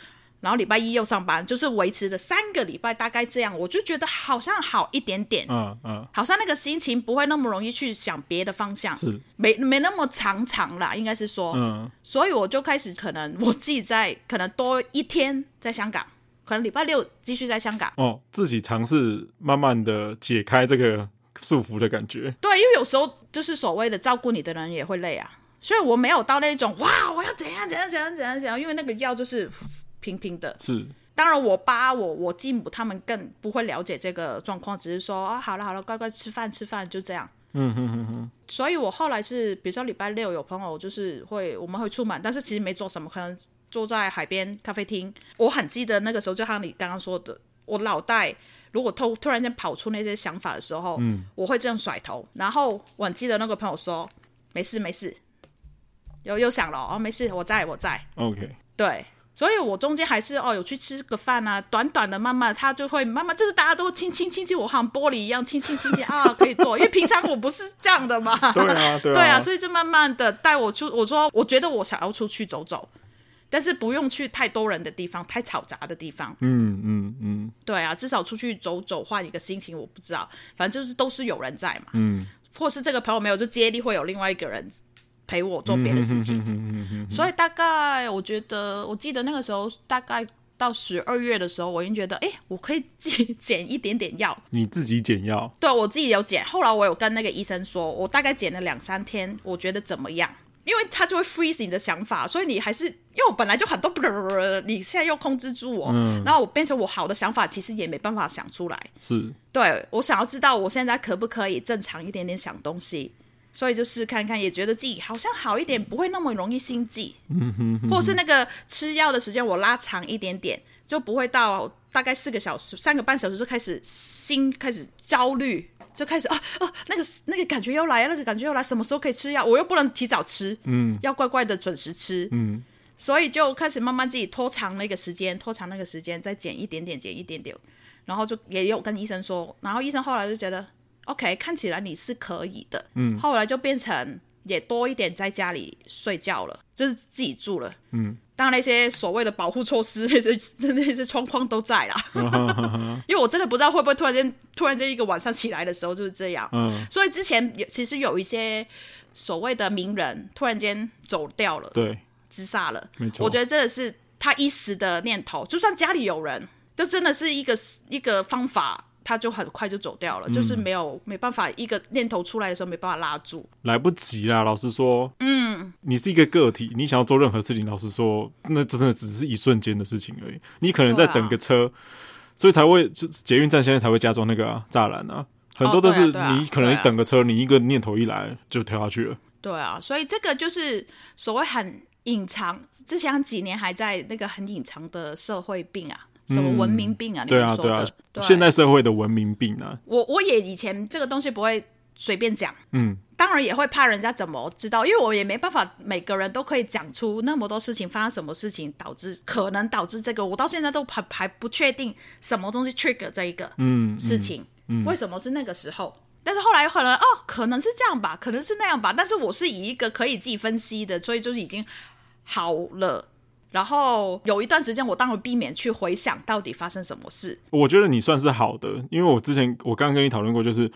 然后礼拜一又上班，就是维持了三个礼拜，大概这样，我就觉得好像好一点点，嗯嗯，好像那个心情不会那么容易去想别的方向，是。没没那么常常啦，应该是说，嗯，所以我就开始可能我自己在可能多一天在香港，可能礼拜六继续在香港，哦，自己尝试慢慢的解开这个束缚的感觉，对，因为有时候就是所谓的照顾你的人也会累啊，所以我没有到那种哇，我要怎样怎样怎样怎样怎样，因为那个药就是。平平的，是当然，我爸、我我继母他们更不会了解这个状况，只是说啊，好了好了，乖乖吃饭吃饭，就这样。嗯哼哼哼。所以我后来是，比如说礼拜六有朋友就是会，我们会出门，但是其实没做什么，可能坐在海边咖啡厅。我很记得那个时候，就像你刚刚说的，我脑袋如果突突然间跑出那些想法的时候，嗯，我会这样甩头。然后我很记得那个朋友说，没事没事，又又想了哦，没事，我在我在。OK，对。所以，我中间还是哦，有去吃个饭啊，短短的，慢慢他就会慢慢，就是大家都轻轻轻轻，我好像玻璃一样轻轻轻轻啊，可以做，因为平常我不是这样的嘛。(laughs) 对啊，对啊，对啊，所以就慢慢的带我出，我说我觉得我想要出去走走，但是不用去太多人的地方，太嘈杂的地方。嗯嗯嗯，对啊，至少出去走走，换一个心情。我不知道，反正就是都是有人在嘛。嗯，或是这个朋友没有，就接力会有另外一个人。陪我做别的事情，所以大概我觉得，我记得那个时候大概到十二月的时候，我已经觉得，哎，我可以自己减一点点药。(laughs) 你自己减药？对，我自己有减。后来我有跟那个医生说，我大概减了两三天，我觉得怎么样？因为他就会 freeze 你的想法，所以你还是因为我本来就很多，(laughs) 你现在又控制住我，嗯，然后我变成我好的想法，其实也没办法想出来。是，对，我想要知道我现在可不可以正常一点点想东西。所以就试看看，也觉得自己好像好一点，不会那么容易心悸，嗯哼，哼，或是那个吃药的时间我拉长一点点，就不会到大概四个小时、三个半小时就开始心开始焦虑，就开始啊啊，那个那个感觉又来，那个感觉又来，什么时候可以吃药？我又不能提早吃，嗯，要乖乖的准时吃，嗯，所以就开始慢慢自己拖长那个时间，拖长那个时间，再减一点点，减一点点，然后就也有跟医生说，然后医生后来就觉得。OK，看起来你是可以的。嗯，后来就变成也多一点在家里睡觉了，就是自己住了。嗯，当然那些所谓的保护措施，(laughs) 那些那些窗框都在啦。(laughs) 因为我真的不知道会不会突然间突然间一个晚上起来的时候就是这样。嗯，所以之前有其实有一些所谓的名人突然间走掉了，对，自杀了。没错，我觉得真的是他一时的念头，就算家里有人，就真的是一个一个方法。他就很快就走掉了，嗯、就是没有没办法，一个念头出来的时候没办法拉住，来不及啦。老实说，嗯，你是一个个体，你想要做任何事情，老实说，那真的只是一瞬间的事情而已。你可能在等个车，啊、所以才会就捷运站现在才会加装那个栅、啊、栏啊，很多都是你可能等个车，你一个念头一来就跳下去了。对啊，所以这个就是所谓很隐藏，之前几年还在那个很隐藏的社会病啊。什么文明病啊？对啊，对啊，现代社会的文明病啊。我我也以前这个东西不会随便讲，嗯，当然也会怕人家怎么知道，因为我也没办法每个人都可以讲出那么多事情发生什么事情导致可能导致这个，我到现在都还还不确定什么东西 trigger 这一个嗯事情，嗯，为什么是那个时候？但是后来可能哦，可能是这样吧，可能是那样吧，但是我是以一个可以自己分析的，所以就是已经好了。然后有一段时间，我当然避免去回想到底发生什么事。我觉得你算是好的，因为我之前我刚刚跟你讨论过，就是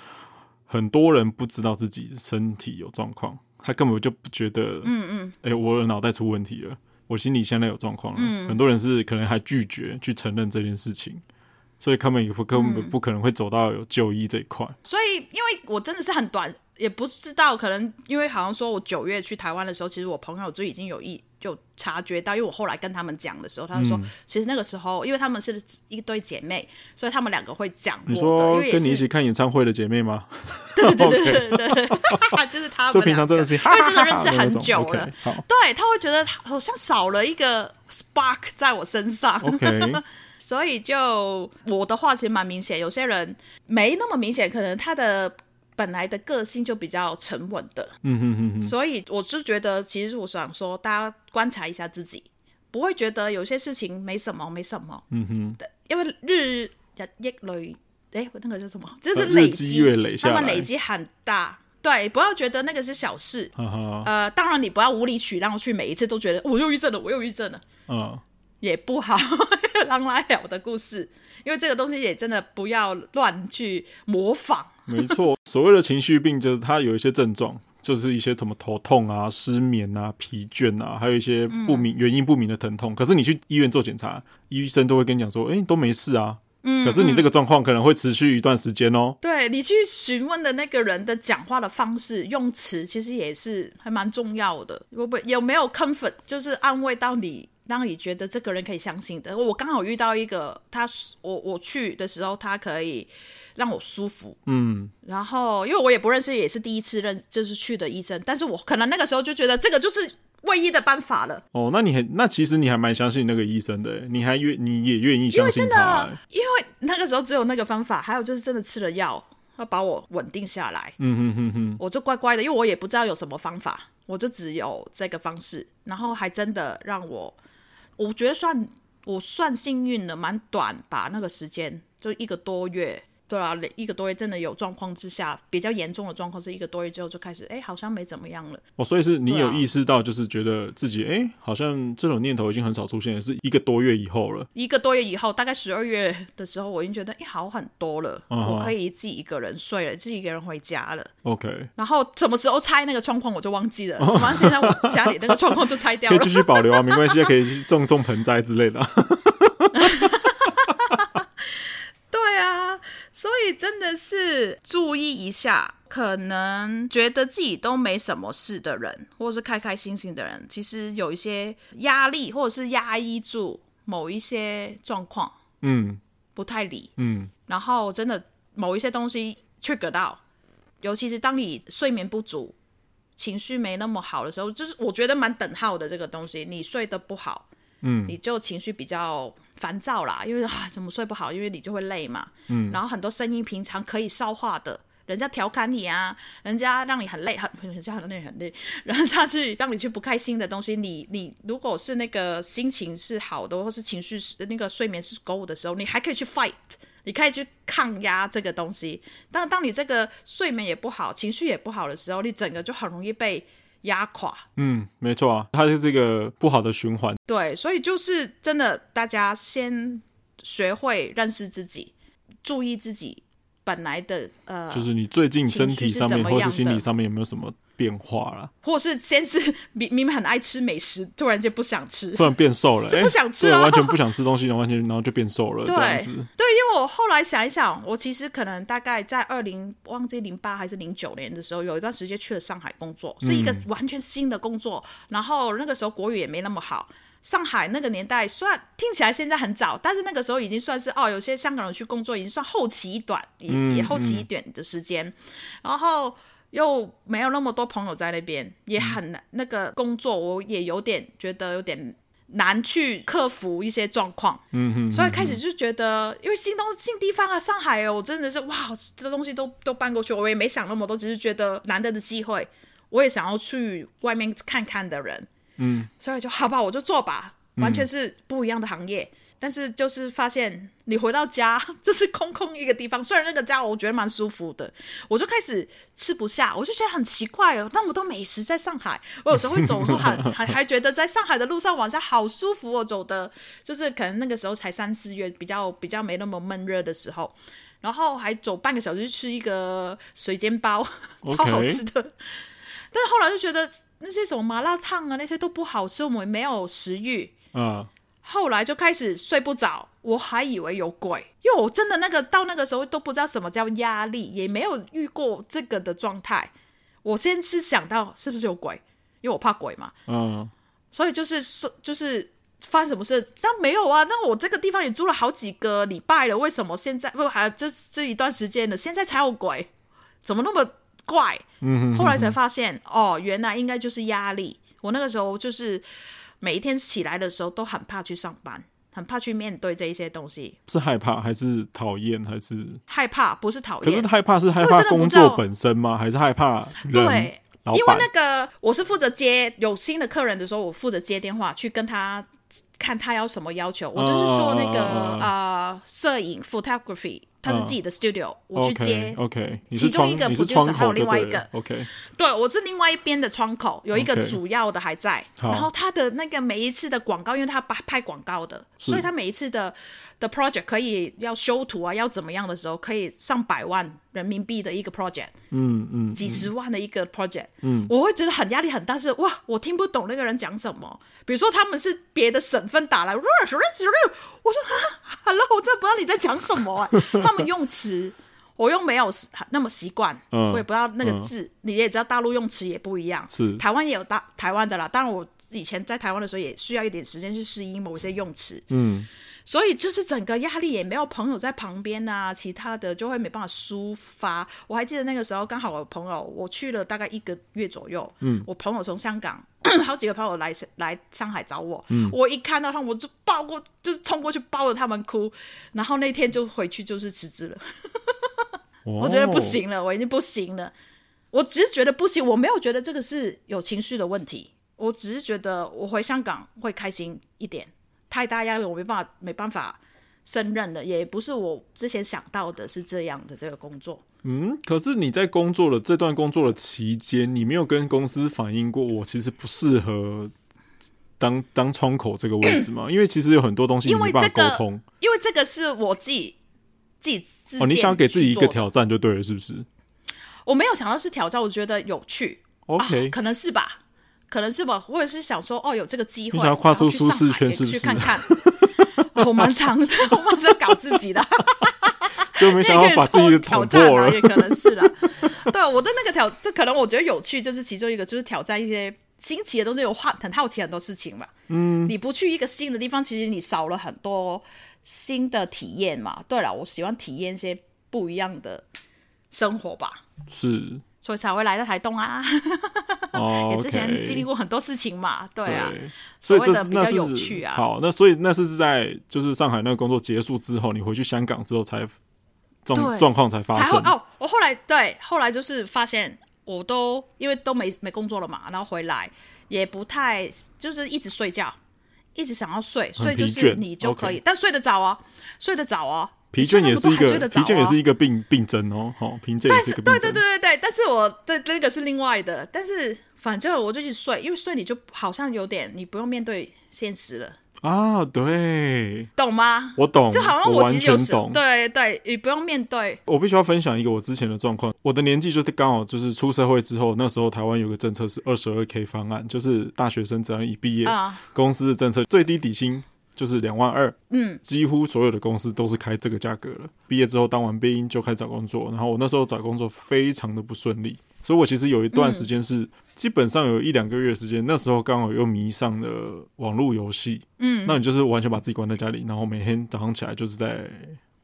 很多人不知道自己身体有状况，他根本就不觉得，嗯嗯，哎，我的脑袋出问题了，我心里现在有状况了。嗯，很多人是可能还拒绝去承认这件事情，所以他们也不根本不可能会走到有就医这一块。所以，因为我真的是很短，也不知道，可能因为好像说我九月去台湾的时候，其实我朋友就已经有意。就察觉到，因为我后来跟他们讲的时候，他们说，嗯、其实那个时候，因为他们是一对姐妹，所以他们两个会讲。你说跟你一起看演唱会的姐妹吗？对对对对对，对，就是他们。就平常真的是，因为真的认识很久了。Okay, 对，他会觉得好像少了一个 spark 在我身上。所以就我的话其实蛮明显，有些人没那么明显，可能他的。本来的个性就比较沉稳的，嗯哼哼哼，所以我就觉得，其实我想说，大家观察一下自己，不会觉得有些事情没什么，没什么，嗯哼，因为日日积累，哎，那个叫什么？就是累积，越累他们累积很大，对，不要觉得那个是小事，呵呵呃，当然你不要无理取闹，去每一次都觉得我忧郁症了，我忧郁症了，嗯，也不好，(laughs) 狼来了的故事，因为这个东西也真的不要乱去模仿。没错，(laughs) 所谓的情绪病就是它有一些症状，就是一些什么头痛啊、失眠啊、疲倦啊，还有一些不明、嗯、原因不明的疼痛。可是你去医院做检查，医生都会跟你讲说：“哎，都没事啊。”嗯，可是你这个状况可能会持续一段时间哦。对，你去询问的那个人的讲话的方式、用词，其实也是还蛮重要的。有不有没有 comfort，就是安慰到你，让你觉得这个人可以相信的。我刚好遇到一个，他我我去的时候，他可以。让我舒服，嗯，然后因为我也不认识，也是第一次认，就是去的医生，但是我可能那个时候就觉得这个就是唯一的办法了。哦，那你很，那其实你还蛮相信那个医生的，你还愿，你也愿意相信他，因为真的，因为那个时候只有那个方法，还有就是真的吃了药要把我稳定下来，嗯哼哼哼，我就乖乖的，因为我也不知道有什么方法，我就只有这个方式，然后还真的让我，我觉得算我算幸运的，蛮短吧，那个时间就一个多月。对啊，一个多月真的有状况之下，比较严重的状况是一个多月之后就开始，哎，好像没怎么样了。哦，所以是你有意识到，就是觉得自己，哎、啊，好像这种念头已经很少出现，是一个多月以后了。一个多月以后，大概十二月的时候，我已经觉得，哎，好很多了，嗯、我可以自己一个人睡了，自己一个人回家了。OK。然后什么时候拆那个窗框，我就忘记了。(laughs) 反正现在我家里那个窗框就拆掉了，可以继续保留啊，没关系，可以种种盆栽之类的。(laughs) 所以真的是注意一下，可能觉得自己都没什么事的人，或者是开开心心的人，其实有一些压力，或者是压抑住某一些状况，嗯，不太理，嗯，然后真的某一些东西 trigger 到，尤其是当你睡眠不足、情绪没那么好的时候，就是我觉得蛮等号的这个东西，你睡得不好，嗯，你就情绪比较。烦躁啦，因为啊，怎么睡不好？因为你就会累嘛。嗯，然后很多声音平常可以消化的，人家调侃你啊，人家让你很累，很人家很累很累，人家去让你去不开心的东西，你你如果是那个心情是好的，或是情绪是那个睡眠是够的时候，你还可以去 fight，你可以去抗压这个东西。但当你这个睡眠也不好，情绪也不好的时候，你整个就很容易被压垮。嗯，没错啊，它是这个不好的循环。对，所以就是真的，大家先学会认识自己，注意自己本来的呃，就是你最近身体上面或是心理上面有没有什么变化了，或是先是 (laughs) 明明明很爱吃美食，突然间不想吃，突然变瘦了，(laughs) 不想吃、完全不想吃东西，完全然后就变瘦了，对这样子。对，因为我后来想一想，我其实可能大概在二零忘记零八还是零九年的时候，有一段时间去了上海工作，是一个完全新的工作，嗯、然后那个时候国语也没那么好。上海那个年代算听起来现在很早，但是那个时候已经算是哦，有些香港人去工作已经算后期一段，也、嗯、也后期一点的时间，然后。又没有那么多朋友在那边，也很难。那个工作我也有点觉得有点难去克服一些状况。嗯哼，所以开始就觉得，因为新东新地方啊，上海哦，我真的是哇，这东西都都搬过去，我也没想那么多，只是觉得难得的机会，我也想要去外面看看的人。嗯，所以就好吧，我就做吧，完全是不一样的行业。但是就是发现你回到家 (laughs) 就是空空一个地方，虽然那个家我觉得蛮舒服的，我就开始吃不下，我就觉得很奇怪哦，那么多美食在上海，我有时候会走路还 (laughs) 还还觉得在上海的路上晚上好舒服哦，走的，就是可能那个时候才三四月，比较比较没那么闷热的时候，然后还走半个小时去吃一个水煎包. (laughs) 超好吃的，但是后来就觉得那些什么麻辣烫啊那些都不好吃，我们没有食欲，嗯。Uh. 后来就开始睡不着，我还以为有鬼，因为我真的那个到那个时候都不知道什么叫压力，也没有遇过这个的状态。我先是想到是不是有鬼，因为我怕鬼嘛。嗯，所以就是说，就是发生什么事？但没有啊。那我这个地方也住了好几个礼拜了，为什么现在不还这这一段时间了，现在才有鬼？怎么那么怪？嗯。后来才发现，哦，原来应该就是压力。我那个时候就是。每一天起来的时候都很怕去上班，很怕去面对这一些东西。是害怕还是讨厌还是害怕？不是讨厌，可是害怕是害怕工作本身吗？还是害怕人？对，因为那个我是负责接有新的客人的时候，我负责接电话去跟他看他要什么要求。我就是说那个啊，摄影 photography。他是自己的 studio，我去接。OK，其中一个不就是还有另外一个？OK，对，我是另外一边的窗口，有一个主要的还在。然后他的那个每一次的广告，因为他拍拍广告的，所以他每一次的的 project 可以要修图啊，要怎么样的时候，可以上百万人民币的一个 project，嗯嗯，几十万的一个 project，嗯，我会觉得很压力很大，是哇，我听不懂那个人讲什么。比如说他们是别的省份打来，我说哈，hello，我真的不知道你在讲什么哎。(laughs) 他们用词我又没有那么习惯，我也不知道那个字。你也知道大陆用词也不一样，是台湾也有大台湾的啦。当然我以前在台湾的时候也需要一点时间去适应某些用词，嗯。所以就是整个压力也没有朋友在旁边啊，其他的就会没办法抒发。我还记得那个时候刚好我朋友我去了大概一个月左右，嗯，我朋友从香港 (clears throat) 好几个朋友来来上海找我，嗯，我一看到他们我就抱过，就是冲过去抱着他们哭，然后那天就回去就是辞职了。(laughs) 我觉得不行了，我已经不行了。我只是觉得不行，我没有觉得这个是有情绪的问题，我只是觉得我回香港会开心一点。太大压力，我没办法，没办法胜任的，也不是我之前想到的是这样的这个工作。嗯，可是你在工作的这段工作的期间，你没有跟公司反映过，我其实不适合当当窗口这个位置吗？嗯，(clears throat) 因为其实有很多东西你没办法沟通，因为这个是我自己自己自哦，你想给自己一个挑战就对了，是不是？我没有想到是挑战，我觉得有趣。OK，啊，可能是吧。可能是吧，我也是想说，哦，有这个机会，想要跨出舒适圈，是不是？去看看，(laughs) 我蛮常的，(laughs) 我蛮在搞自己的，(laughs) 就没想到把自己的挑战了，也可能是的。对，我的那个挑，这可能我觉得有趣，就是其中一个，就是挑战一些新奇的东西，有好很好奇很多事情嘛。嗯，你不去一个新的地方，其实你少了很多新的体验嘛。对了，我喜欢体验一些不一样的生活吧。是。所以才会来到台东啊，(laughs) 也之前经历过很多事情嘛，对啊，所以这的比较有趣啊。好，那所以那是在就是上海那个工作结束之后，你回去香港之后才状状况才发生。哦，我后来对后来就是发现，我都因为都没没工作了嘛，然后回来也不太就是一直睡觉，一直想要睡，睡就是你就可以，但睡得早哦，睡得早哦。疲倦也是一个疲倦也是一个病病症哦，好，疲倦也是一个病症。对对对对对，但是我对那个是另外的，但是反正我就去睡，因为睡你就好像有点你不用面对现实了。啊，对，懂吗？我懂，就好像我其实有时懂，对对，你不用面对。我必须要分享一个我之前的状况，我的年纪就是刚好就是出社会之后，那时候台湾有个政策是二十二 K 方案，就是大学生只要一毕业，啊、公司的政策最低底薪就是两万二，嗯，几乎所有的公司都是开这个价格了。毕业之后当完兵就开始找工作，然后我那时候找工作非常的不顺利。所以，我其实有一段时间是基本上有一两个月时间，那时候刚好又迷上了网络游戏。嗯，那你就是完全把自己关在家里，然后每天早上起来就是在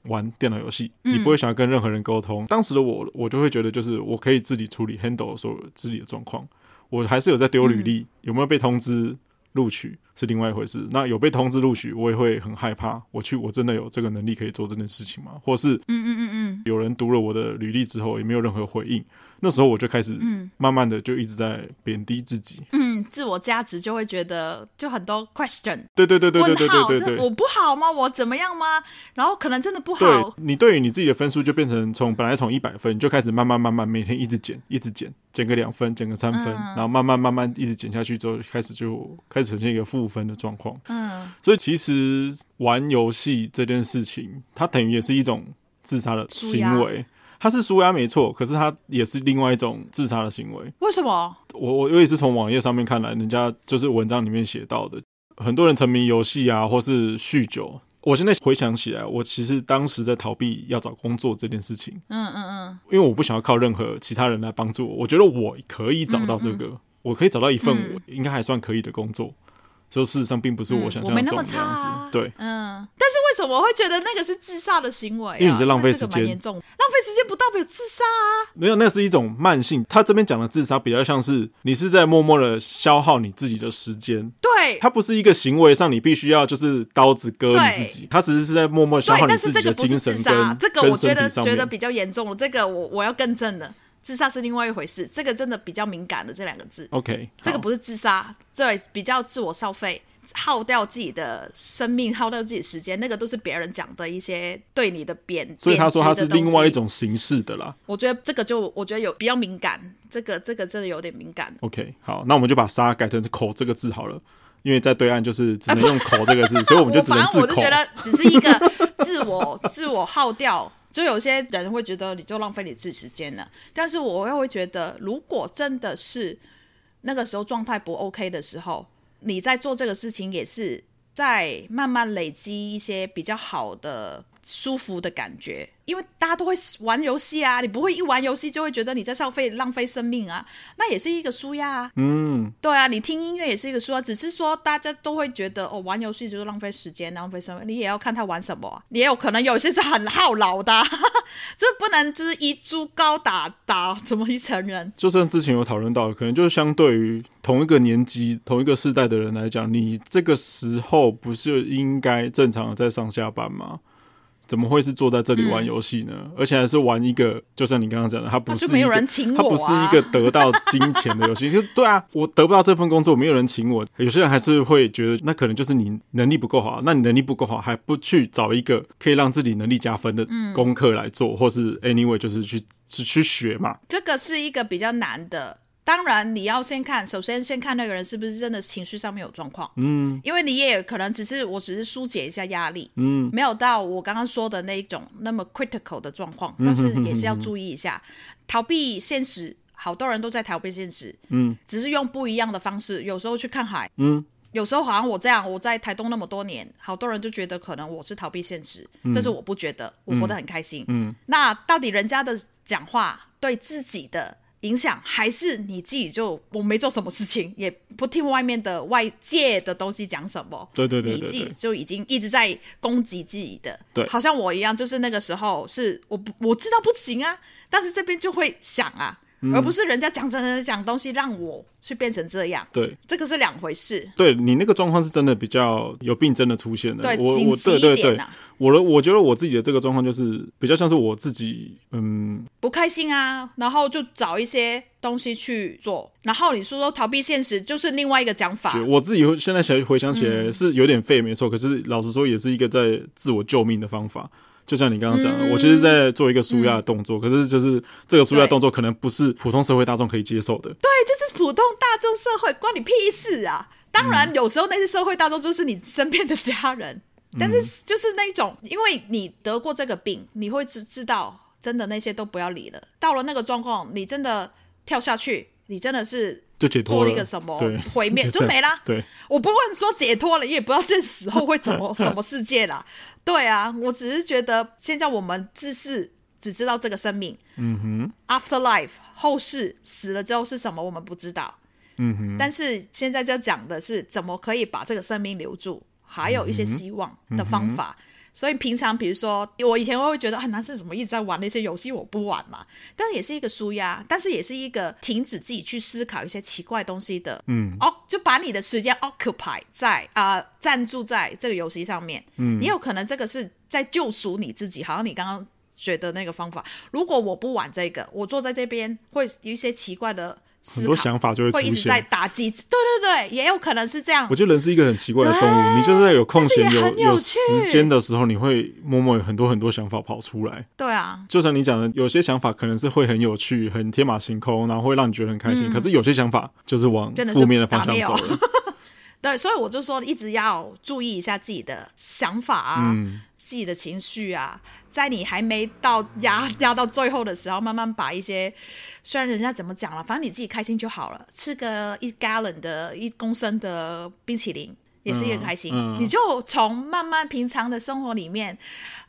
玩电脑游戏，你不会想要跟任何人沟通。当时的我，我就会觉得就是我可以自己处理 handle 所有自己的状况。我还是有在丢履历，有没有被通知录取是另外一回事。那有被通知录取，我也会很害怕。我去，我真的有这个能力可以做这件事情吗？或是，嗯嗯嗯嗯，有人读了我的履历之后，也没有任何回应。那时候我就开始，慢慢的就一直在贬低自己，嗯，自我价值就会觉得就很多 question，对对对对对对对对对，我不好吗？我怎么样吗？然后可能真的不好，对，你对于你自己的分数就变成从本来从一百分，你就开始慢慢慢慢每天一直减，一直减，减个两分，减个三分，然后慢慢慢慢一直减下去之后，开始就开始呈现一个负分的状况，嗯，所以其实玩游戏这件事情，它等于也是一种自杀的行为。他是舒压没错，可是他也是另外一种自杀的行为。为什么？我我也是从网页上面看来，人家就是文章里面写到的，很多人沉迷游戏啊，或是酗酒。我现在回想起来，我其实当时在逃避要找工作这件事情。嗯嗯嗯，因为我不想要靠任何其他人来帮助我，我觉得我可以找到这个，嗯嗯我可以找到一份我应该还算可以的工作。就事实上并不是我想象的这种样子，嗯、对，嗯，但是为什么我会觉得那个是自杀的行为、啊？因为你在浪费时间，严重，浪费时间不代表自杀啊。没有，那是一种慢性。他这边讲的自杀比较像是你是在默默的消耗你自己的时间，对，它不是一个行为上你必须要就是刀子割你自己，他只是是在默默消耗你自己的精神跟跟这个我觉得觉得比较严重，这个我我要更正了。自杀是另外一回事，这个真的比较敏感的这两个字。OK，这个不是自杀，对，比较自我消费，耗掉自己的生命，耗掉自己的时间，那个都是别人讲的一些对你的贬。所以他说他是另外一种形式的啦。我觉得这个就我觉得有比较敏感，这个这个真的有点敏感。OK，好，那我们就把杀改成口这个字好了，因为在对岸就是只能用口这个字，所以我们就只能自口。我就觉得只是一个自我 (laughs) 自我耗掉。就有些人会觉得你就浪费你自己时间了，但是我又会觉得，如果真的是那个时候状态不 OK 的时候，你在做这个事情也是在慢慢累积一些比较好的。舒服的感觉，因为大家都会玩游戏啊，你不会一玩游戏就会觉得你在消费浪费生命啊，那也是一个舒压啊。嗯，对啊，你听音乐也是一个舒压，只是说大家都会觉得哦，玩游戏就是浪费时间、浪费生命。你也要看他玩什么啊，你也有可能有些是很耗脑的，(laughs) 这不能就是一株高打打怎么一成人。就算之前有讨论到，可能就是相对于同一个年纪、同一个世代的人来讲，你这个时候不是应该正常的在上下班吗？怎么会是坐在这里玩游戏呢？嗯、而且还是玩一个，就像你刚刚讲的，他不是一个，啊、它不是一个得到金钱的游戏。就对啊，(laughs) 我得不到这份工作，没有人请我。有些人还是会觉得，那可能就是你能力不够好。那你能力不够好，还不去找一个可以让自己能力加分的功课来做，嗯、或是 anyway 就是去去学嘛。这个是一个比较难的。当然，你要先看，首先先看那个人是不是真的情绪上面有状况，嗯，因为你也可能只是，我只是疏解一下压力，嗯，没有到我刚刚说的那一种那么 critical 的状况，但是也是要注意一下，嗯、哼哼哼逃避现实，好多人都在逃避现实，嗯，只是用不一样的方式，有时候去看海，嗯，有时候好像我这样，我在台东那么多年，好多人就觉得可能我是逃避现实，嗯、但是我不觉得，我活得很开心，嗯，嗯。那到底人家的讲话对自己的？影响还是你自己就我没做什么事情，也不听外面的外界的东西讲什么。对对对，对，你自己就已经一直在攻击自己的。对，好像我一样，就是那个时候是我不我知道不行啊，但是这边就会想啊。而不是人家讲真的讲东西让我去变成这样，对，这个是两回事。对，你那个状况是真的比较有病真的出现了。对，我我对对对，我的我觉得我自己的这个状况就是比较像是我自己，嗯，不开心啊，然后就找一些东西去做，然后你说说逃避现实就是另外一个讲法。我自己现在想回想起来是有点废没错，可是老实说也是一个在自我救命的方法。就像你刚刚讲的，嗯、我其实在做一个舒压的动作，嗯、可是就是这个舒压动作可能不是普通社会大众可以接受的。对，就是普通大众社会关你屁事啊！当然，有时候那些社会大众就是你身边的家人，嗯、但是就是那种，因为你得过这个病，你会知知道，真的那些都不要理了。到了那个状况，你真的跳下去。你真的是就解脱做一个什么毁灭 (laughs) 就，就没啦。对，我不问说解脱了，你也不知道这死后会怎么 (laughs) 什么世界啦。对啊，我只是觉得现在我们只是只知道这个生命，嗯哼，afterlife 后世死了之后是什么，我们不知道，嗯哼。但是现在就讲的是怎么可以把这个生命留住，还有一些希望的方法。嗯所以平常，比如说我以前我会觉得很难是怎么一直在玩那些游戏，我不玩嘛。但是也是一个舒压，但是也是一个停止自己去思考一些奇怪东西的。嗯，哦，就把你的时间 occupy 在啊，呃，占住在这个游戏上面。嗯，也有可能这个是在救赎你自己，好像你刚刚觉得那个方法。如果我不玩这个，我坐在这边会有一些奇怪的。很多想法就会出现，会一直在打击。对对对，也有可能是这样。我觉得人是一个很奇怪的动物，你就是在有空闲、有有时间的时候，你会默默有很多很多想法跑出来。对啊，就像你讲的，有些想法可能是会很有趣、很天马行空，然后会让你觉得很开心。嗯、可是有些想法就是往负面的方向走了。(laughs) 对，所以我就说，一直要注意一下自己的想法啊。嗯自己的情绪啊，在你还没到压压到最后的时候，慢慢把一些虽然人家怎么讲了，反正你自己开心就好了。吃个一 gallon 的一公升的冰淇淋也是一个开心。嗯嗯、你就从慢慢平常的生活里面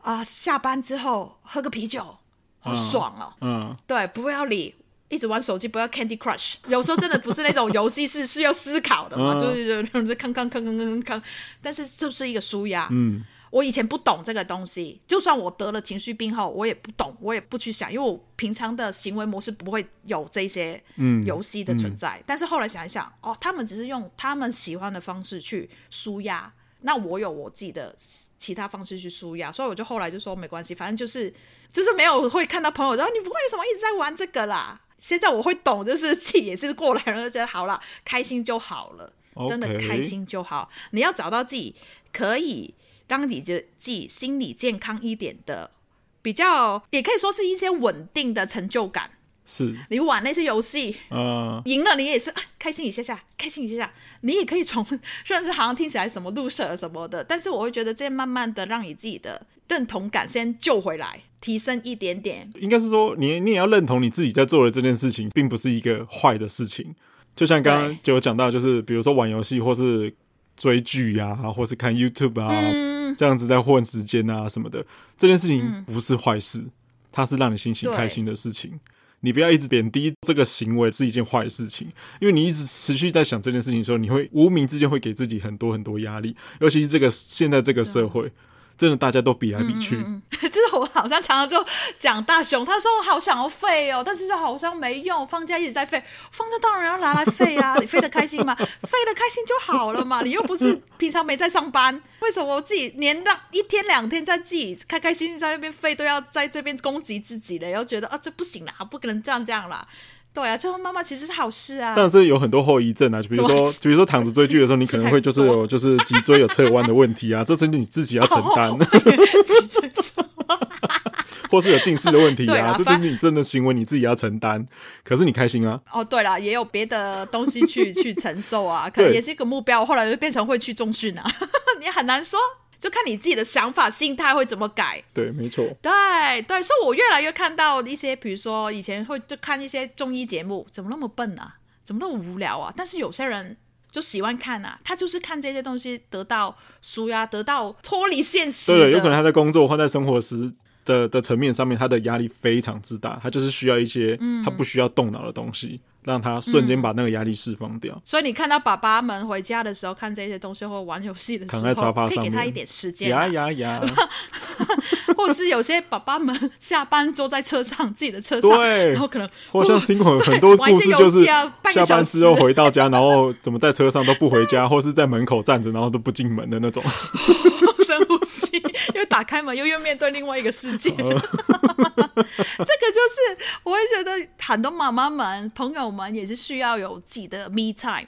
啊、呃，下班之后喝个啤酒，好爽哦。嗯，嗯对，不要理，一直玩手机，不要 Candy Crush。有时候真的不是那种游戏，是是要思考的嘛，嗯、就是就是康康康康康康，但是就是一个舒压。嗯。我以前不懂这个东西，就算我得了情绪病后，我也不懂，我也不去想，因为我平常的行为模式不会有这些游戏的存在。嗯嗯、但是后来想一想，哦，他们只是用他们喜欢的方式去舒压，那我有我自己的其他方式去舒压，所以我就后来就说没关系，反正就是就是没有会看到朋友说你不会什么一直在玩这个啦。现在我会懂，就是气也是过来人就觉得好了，开心就好了，真的开心就好。你要找到自己可以。让你自己心理健康一点的，比较也可以说是一些稳定的成就感。是你玩那些游戏，嗯，赢了你也是啊，开心一下下，开心一下下。你也可以从，虽然是好像听起来什么 loser 什么的，但是我会觉得这样慢慢的让你自己的认同感先救回来，提升一点点。应该是说，你你也要认同你自己在做的这件事情，并不是一个坏的事情。就像刚刚就有讲到，就是比如说玩游戏或是。追剧呀、啊，或是看 YouTube 啊，嗯、这样子在混时间啊什么的，这件事情不是坏事，嗯、它是让你心情开心的事情。你不要一直贬低这个行为是一件坏事情，因为你一直持续在想这件事情的时候，你会无名之间会给自己很多很多压力，尤其是这个现在这个社会。真的，大家都比来比去。嗯嗯、(laughs) 就是我好像常常就讲大雄，他说我好想要废哦，但是好像没用，放假一直在废，放假当然要拿来废啊！你废得开心吗？废得开心就好了嘛，你又不是平常没在上班，为什么我自己连到一天两天在自己开开心心在那边废，都要在这边攻击自己了，然后觉得啊这不行啦，不可能这样这样啦。对啊，最后妈妈其实是好事啊，但是有很多后遗症啊，就比如说，比如说躺着追剧的时候，你可能 (laughs) 会就是有就是脊椎有侧弯的问题啊，(laughs) 这是你自己要承担 (laughs) 的，或是有近视的问题啊，这就是你真的行为你自己要承担。可是你开心啊？哦，对了，也有别的东西去去承受啊，可能也是一个目标，后来就变成会去重训啊，你很难说。就看你自己的想法、心态会怎么改。对，没错。对对，所以我越来越看到一些，比如说以前会就看一些综艺节目，怎么那么笨啊？怎么那么无聊啊？但是有些人就喜欢看啊，他就是看这些东西得到舒压，得到脱离现实。对，有可能他在工作或在生活时的的层面上面，他的压力非常之大，他就是需要一些他不需要动脑的东西。嗯让他瞬间把那个压力释放掉，嗯。所以你看到爸爸们回家的时候看这些东西或玩游戏的时候，躺在沙发上，可以给他一点时间。呀呀呀！(laughs) 或者是有些爸爸们下班坐在车上，自己的车上，对，然后可能 (laughs) 我像听过很多故事，就是下班之后回到家，然后怎么在车上都不回家，或是在门口站着，然后都不进门的那种。(laughs) 深呼吸，又打开门，又又面对另外一个世界。(laughs) 这个就是我会觉得很多妈妈们、朋友们也是需要有自己的 me time。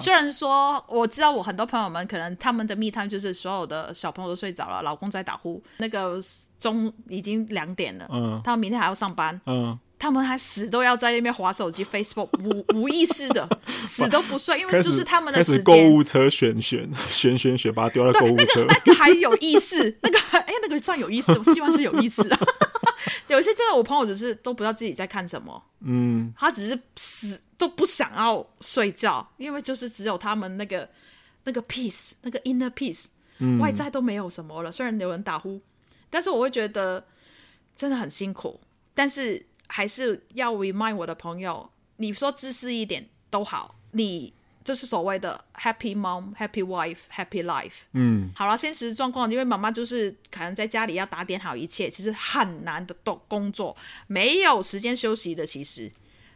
虽然说我知道我很多朋友们可能他们的 me time 就是所有的小朋友都睡着了，老公在打呼，那个钟已经两点了，嗯，他们明天还要上班，嗯。他们还死都要在那边划手机，Facebook 无无意识的 (laughs) 死都不睡，因为就是他们的时间。购物车选选 (laughs) 选选选，把它丢在购物车。那个那个还有意识，(laughs) 那个哎那个算有意思，我希望是有意思的。有一些真的，我朋友只是都不知道自己在看什么，嗯，他只是死都不想要睡觉，因为就是只有他们那个那个 peace，那个 inner peace，嗯，外在都没有什么了。虽然有人打呼，但是我会觉得真的很辛苦，但是。还是要 remind 我的朋友，你说自私一点都好，你就是所谓的 happy mom、happy wife、happy life。嗯，好了，现实状况，因为妈妈就是可能在家里要打点好一切，其实很难的都工作，没有时间休息的。其实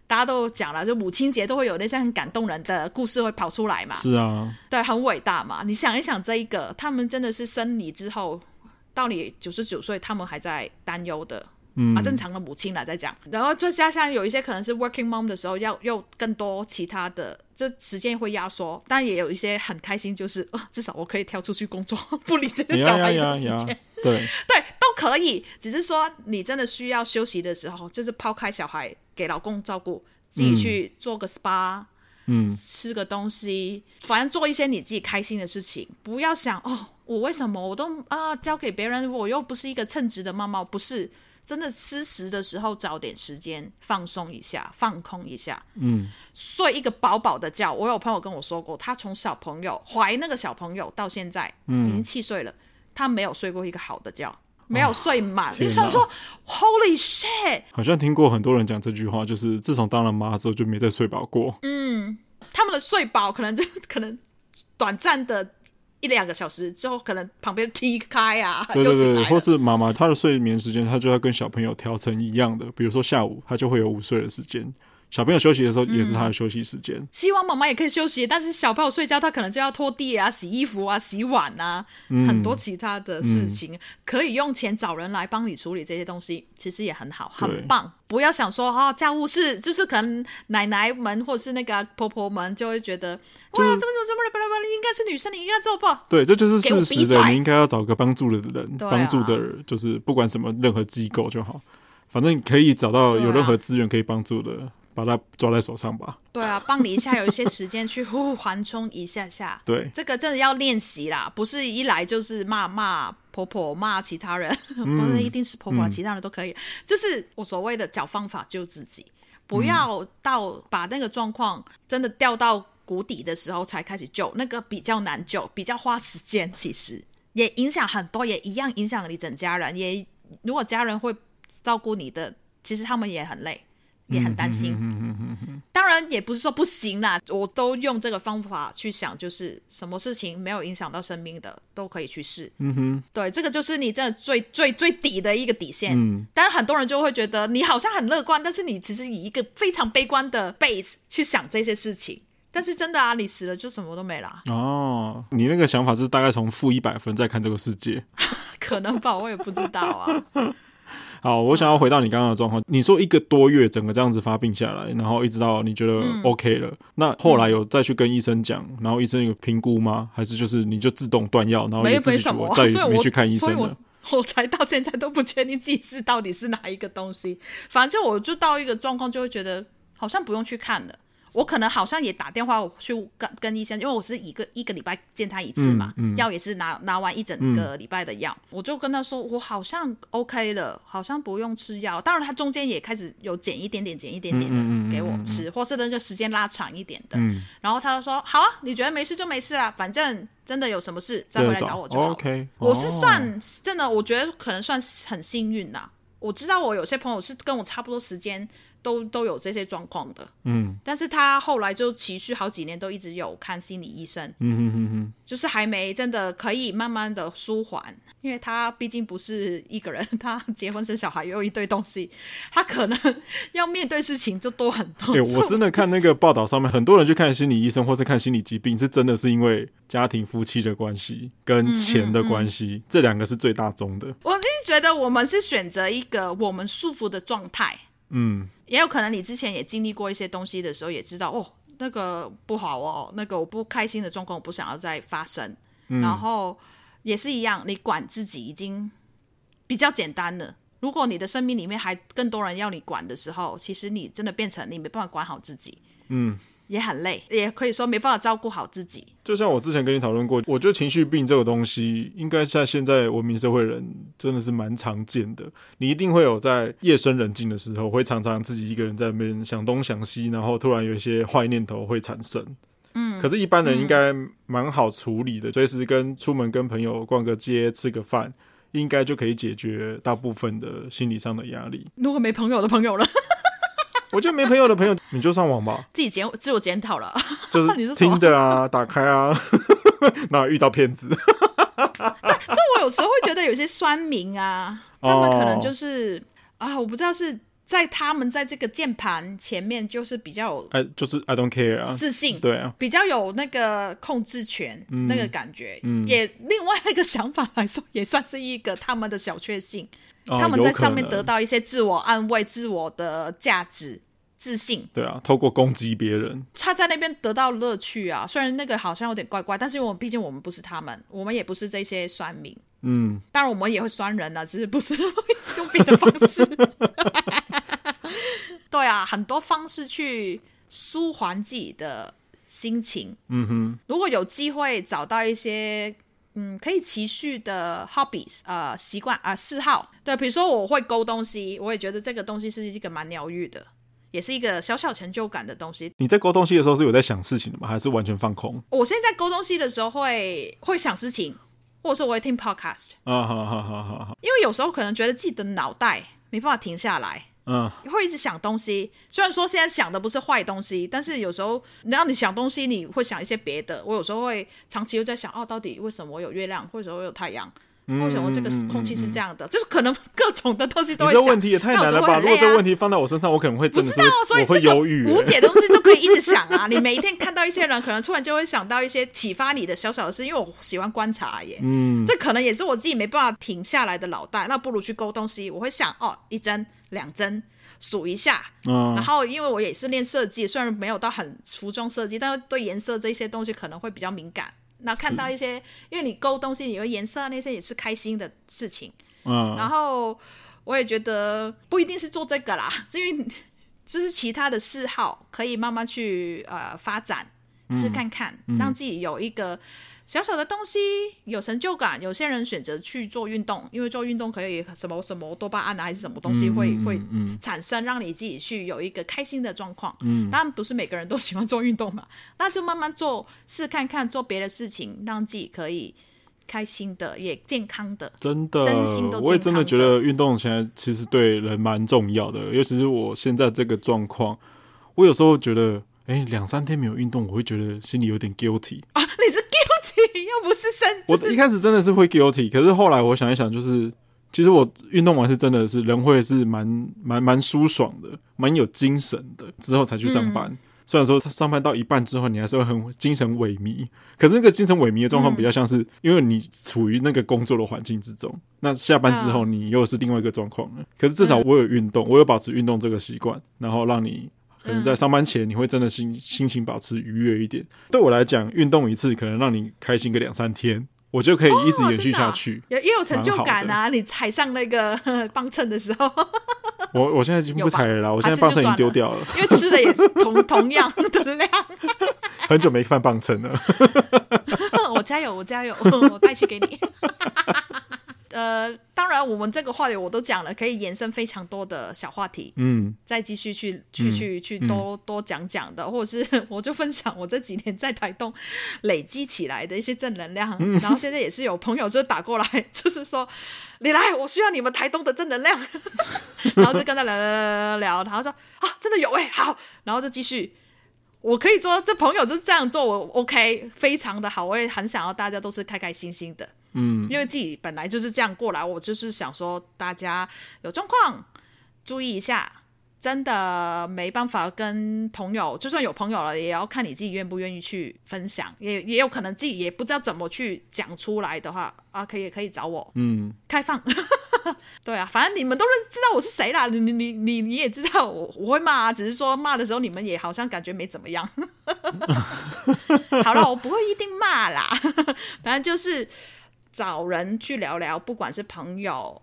大家都讲了，就母亲节都会有那些很感动人的故事会跑出来嘛。是啊，对，很伟大嘛。你想一想，这一个他们真的是生你之后，到你九十九岁，他们还在担忧的。嗯、啊，正常的母亲来在讲，然后再加上有一些可能是 working mom 的时候，要又更多其他的，这时间会压缩，但也有一些很开心，就是、呃、(laughs) 至少我可以跳出去工作，不理这个小孩的时间，对 (laughs) 对，都可以。只是说你真的需要休息的时候，就是抛开小孩给老公照顾，自己去做个 spa，嗯，吃个东西，反正做一些你自己开心的事情，不要想哦，我为什么我都啊交给别人，我又不是一个称职的妈妈，不是。真的吃食的时候找点时间放松一下，放空一下，嗯，睡一个饱饱的觉。我有朋友跟我说过，他从小朋友怀那个小朋友到现在，嗯，已经七岁了，他没有睡过一个好的觉，没有睡满。你想说，Holy shit！好像听过很多人讲这句话，就是自从当了妈之后就没再睡饱过。嗯，他们的睡饱可能就可能短暂的。一两个小时之后，可能旁边踢开啊，对对对，或是妈妈她的睡眠时间，她就要跟小朋友调成一样的，比如说下午，她就会有午睡的时间。小朋友休息的时候也是他的休息时间。嗯，希望妈妈也可以休息，但是小朋友睡觉，他可能就要拖地啊、洗衣服啊、洗碗啊，嗯、很多其他的事情，嗯、可以用钱找人来帮你处理这些东西，其实也很好，很棒。不要想说哈、哦，家务事就是可能奶奶们或者是那个婆婆们就会觉得，哇，这么怎么这么不不不，你应该是女生，你应该做不？对，这就是事实的，你应该要找个帮助的人，帮、啊、助的人，就是不管什么任何机构就好，反正可以找到有任何资源可以帮助的。把它抓在手上吧。对啊，帮你一下，有一些时间去缓冲一下下。(laughs) 对，这个真的要练习啦，不是一来就是骂骂婆婆骂其他人，嗯、不是一定是婆婆，嗯、其他人都可以。就是我所谓的找方法救自己，不要到把那个状况真的掉到谷底的时候才开始救，那个比较难救，比较花时间，其实也影响很多，也一样影响你整家人。也如果家人会照顾你的，其实他们也很累。也很担心，当然也不是说不行啦，我都用这个方法去想，就是什么事情没有影响到生命的都可以去试。嗯哼，对，这个就是你真的最最最底的一个底线。嗯，当然很多人就会觉得你好像很乐观，但是你其实以一个非常悲观的 base 去想这些事情，但是真的啊，你死了就什么都没了。哦，你那个想法是大概从负一百分再看这个世界？(laughs) 可能吧，我也不知道啊。好，我想要回到你刚刚的状况。你说一个多月整个这样子发病下来，然后一直到你觉得 OK 了，嗯、那后来有再去跟医生讲，然后医生有评估吗？还是就是你就自动断药，然后也自己我再也没去看医生了？我才到现在都不确定自己是到底是哪一个东西。反正我就到一个状况，就会觉得好像不用去看了。我可能好像也打电话去跟跟医生，因为我是一个一个礼拜见他一次嘛，嗯嗯、药也是拿拿完一整个礼拜的药，嗯、我就跟他说我好像 OK 了，好像不用吃药。当然他中间也开始有减一点点，减一点点的给我吃，或是那个时间拉长一点的。嗯、然后他就说好啊，你觉得没事就没事啊，反正真的有什么事再回来找我就好。OK，我是算真的，我觉得可能算很幸运呐。我知道我有些朋友是跟我差不多时间。都都有这些状况的，嗯，但是他后来就持续好几年都一直有看心理医生，嗯哼哼哼，就是还没真的可以慢慢的舒缓，因为他毕竟不是一个人，(laughs) 他结婚生小孩又有一堆东西，他可能要面对事情就多很多。哎、欸，我真的看那个报道上面，很多人去看心理医生或是看心理疾病，是真的是因为家庭夫妻的关系跟钱的关系，嗯嗯嗯，这两个是最大宗的。我是觉得我们是选择一个我们舒服的状态。嗯，也有可能你之前也经历过一些东西的时候，也知道哦，那个不好哦，那个我不开心的状况，我不想要再发生。嗯，然后也是一样，你管自己已经比较简单了。如果你的生命里面还更多人要你管的时候，其实你真的变成你没办法管好自己。嗯。也很累，也可以说没办法照顾好自己。就像我之前跟你讨论过，我觉得情绪病这个东西，应该在现在文明社会人真的是蛮常见的。你一定会有在夜深人静的时候，会常常自己一个人在那边想东想西，然后突然有一些坏念头会产生。嗯，可是，一般人应该蛮好处理的，随时跟出门跟朋友逛个街、吃个饭，应该就可以解决大部分的心理上的压力。如果没朋友的朋友了。我觉得没朋友的朋友，你就上网吧，自己检自我检讨了，就是 (laughs) 听的啊，打开啊，(laughs) 那遇到骗子。对，所以我有时候会觉得有些酸民啊，他们可能就是、哦、啊，我不知道是在他们在这个键盘前面就是比较有，哎，就是 I don't care 啊，自信，对啊，比较有那个控制权，嗯、那个感觉，嗯，也另外一个想法来说，也算是一个他们的小确幸。他们在上面得到一些自我安慰、自我的价值、自信。对啊，透过攻击别人，他在那边得到乐趣啊。虽然那个好像有点怪怪，但是因为我们毕竟我们不是他们，我们也不是这些酸民。嗯，当然我们也会酸人啊，只是不是用别的方式。(laughs) 对啊，很多方式去舒缓自己的心情。嗯哼，如果有机会找到一些。嗯，可以持续的 hobbies，呃，习惯啊、呃，嗜好。对，比如说我会勾东西，我也觉得这个东西是一个蛮疗愈的，也是一个小小成就感的东西。你在勾东西的时候是有在想事情的吗？还是完全放空？我现在勾东西的时候会会想事情，或者说我会听 podcast。啊，好好好好好。因为有时候可能觉得自己的脑袋没办法停下来。嗯，会一直想东西。虽然说现在想的不是坏东西，但是有时候，然后你想东西，你会想一些别的。我有时候会长期又在想，哦，到底为什么我有月亮？为什么我有太阳？嗯、为什么这个空气是这样的？就是可能各种的东西都会想。你这问题也太难了吧？啊、如果这个问题放在我身上，我可能会真的是我会忧郁。无解的东西就可以一直想啊！你每一天看到一些人，可能突然就会想到一些启发你的小小的事。因为我喜欢观察耶，嗯，这可能也是我自己没办法停下来的脑袋。那不如去勾东西，我会想，哦，一针两针。数一下，嗯，然后因为我也是练设计，虽然没有到很服装设计，但是对颜色这些东西可能会比较敏感。那看到一些，因为你勾东西，有颜色那些也是开心的事情，嗯。然后我也觉得不一定是做这个啦，因为就是其他的嗜好可以慢慢去呃发展，试看看，嗯，让自己有一个。小小的东西有成就感，有些人选择去做运动，因为做运动可以什么什么多巴胺啊，还是什么东西会、嗯、会产生，让你自己去有一个开心的状况。嗯，当然不是每个人都喜欢做运动嘛，那就慢慢做，试看看做别的事情，让自己可以开心的，也健康的。真的，身心都。我也真的觉得运动现在其实对人蛮重要的，尤其是我现在这个状况，我有时候觉得，哎，两三天没有运动，我会觉得心里有点 guilty 啊。你是？又不是生，我一开始真的是会 guilty，可是后来我想一想，就是其实我运动完是真的是人会是蛮蛮蛮舒爽的，蛮有精神的。之后才去上班，嗯、虽然说上班到一半之后，你还是会很精神萎靡，可是那个精神萎靡的状况比较像是因为你处于那个工作的环境之中，那下班之后你又是另外一个状况了。可是至少我有运动，我有保持运动这个习惯，然后让你。可能在上班前，你会真的心心情保持愉悦一点。对我来讲，运动一次可能让你开心个两三天，我就可以一直延续下去，也、哦、也有成就感啊！你踩上那个 (laughs) 磅秤的时候，我我现在已经不踩了啦，我现在磅秤已经丢掉了，因为吃的也是同 (laughs) 同样的量。很久没看磅秤了，(laughs) 我加油，我加油，我带去给你。呃，当然，我们这个话题我都讲了，可以延伸非常多的小话题，嗯，再继续去去去去多多讲讲的，或者是我就分享我这几年在台东累积起来的一些正能量，然后现在也是有朋友就打过来，(laughs) 就是说你来，我需要你们台东的正能量，(laughs) 然后就跟他聊聊聊聊聊，然后说啊，真的有哎，好，然后就继续。我可以做，这朋友就是这样做，我 OK，非常的好，我也很想要大家都是开开心心的，嗯，因为自己本来就是这样过来，我就是想说大家有状况注意一下，真的没办法跟朋友，就算有朋友了，也要看你自己愿不愿意去分享，也也有可能自己也不知道怎么去讲出来的话，啊，可以可以找我，嗯，开放。(laughs) 对啊，反正你们都认知道我是谁啦，你你你你你也知道我我会骂啊，只是说骂的时候你们也好像感觉没怎么样。(laughs) 好了，我不会一定骂啦，(laughs) 反正就是找人去聊聊，不管是朋友、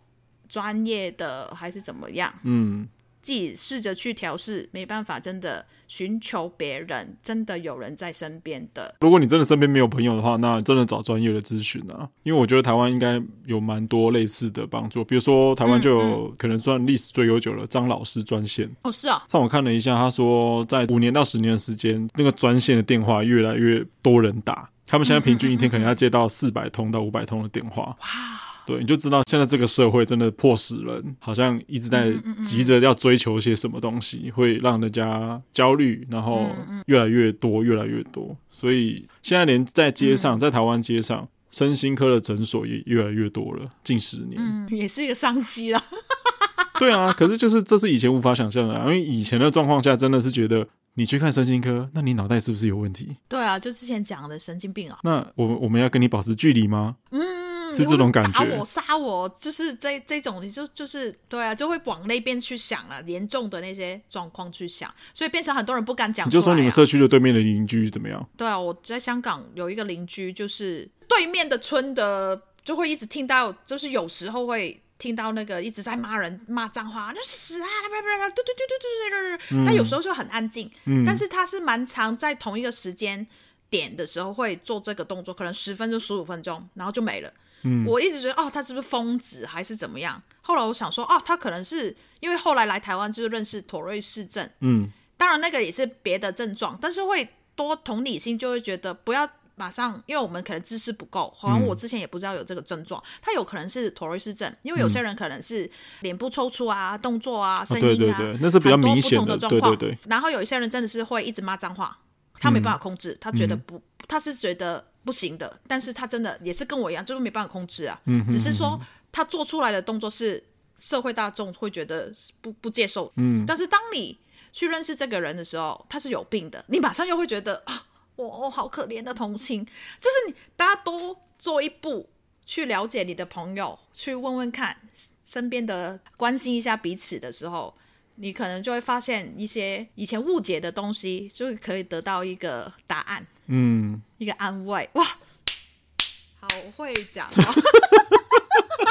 专业的还是怎么样，嗯。自己试着去调试，没办法，真的寻求别人，真的有人在身边的。如果你真的身边没有朋友的话，那真的找专业的咨询啊，因为我觉得台湾应该有蛮多类似的帮助。比如说，台湾就有可能算历史最悠久的张老师专线。哦，是啊。上我看了一下，他说在五年到十年的时间，那个专线的电话越来越多人打，他们现在平均一天可能要接到四百通到五百通的电话。哇。对，你就知道现在这个社会真的迫使人，好像一直在急着要追求些什么东西，会让人家焦虑，然后越来越多，越来越多。所以现在连在街上，在台湾街上，身心科的诊所也越来越多了。近十年，嗯，也是一个商机了。(laughs) 对啊，可是就是这是以前无法想象的啊，因为以前的状况下，真的是觉得你去看神经科，那你脑袋是不是有问题？对啊，就之前讲的神经病啊。那我们我们要跟你保持距离吗？嗯。是这种感觉，打我杀我，就是这这种，你就就是对啊，就会往那边去想了，严重的那些状况去想，所以变成很多人不敢讲啊。你就说你们社区的对面的邻居怎么样？对啊，我在香港有一个邻居，就是对面的村的，就会一直听到，就是有时候会听到那个一直在骂人、骂脏话，就是死啊，对对对对对对对。他有时候就很安静，嗯，但是他是蛮常在同一个时间点的时候会做这个动作，可能十分钟、十五分钟，然后就没了。嗯，我一直觉得哦，他是不是疯子还是怎么样？后来我想说，哦，他可能是因为后来来台湾就是认识妥瑞氏症，嗯，当然那个也是别的症状，但是会多同理心，就会觉得不要马上，因为我们可能知识不够，好像我之前也不知道有这个症状，他有可能是妥瑞氏症，因为有些人可能是脸部抽搐啊、动作啊、声音啊，对对对，那是比较明显的状况，对对对。然后有一些人真的是会一直骂脏话，他没办法控制，他觉得不，他是觉得。不行的，但是他真的也是跟我一样，就是没办法控制啊。嗯，只是说他做出来的动作是社会大众会觉得不不接受。嗯，但是当你去认识这个人的时候，他是有病的，你马上又会觉得啊，我我好可怜的同情。就是你大家多做一步去了解你的朋友，去问问看身边的，关心一下彼此的时候，你可能就会发现一些以前误解的东西，就可以得到一个答案。嗯，一个安慰哇，好会讲哦。(laughs)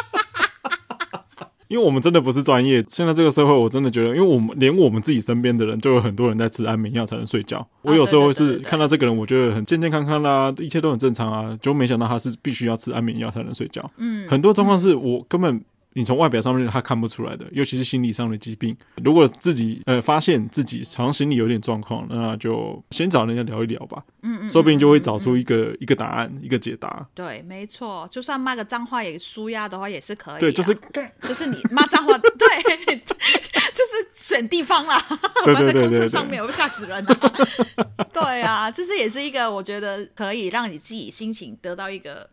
因为我们真的不是专业，现在这个社会，我真的觉得，因为我们连我们自己身边的人，就有很多人在吃安眠药才能睡觉。我有时候是看到这个人，我觉得很健健康康啦，一切都很正常啊，就没想到他是必须要吃安眠药才能睡觉。嗯，很多状况是我根本。你从外表上面他看不出来的，尤其是心理上的疾病。如果自己呃发现自己好像心理有点状况，那就先找人家聊一聊吧。嗯嗯，说不定就会找出一个、嗯、一个答案，一个解答。对，没错，就算骂个脏话也舒压的话也是可以、啊。对，就是就是你骂脏话，对，(laughs) 就是选地方啦，对对对对对，在公车上面有吓死人啊。(laughs) 对啊，这是也是一个我觉得可以让你自己心情得到一个。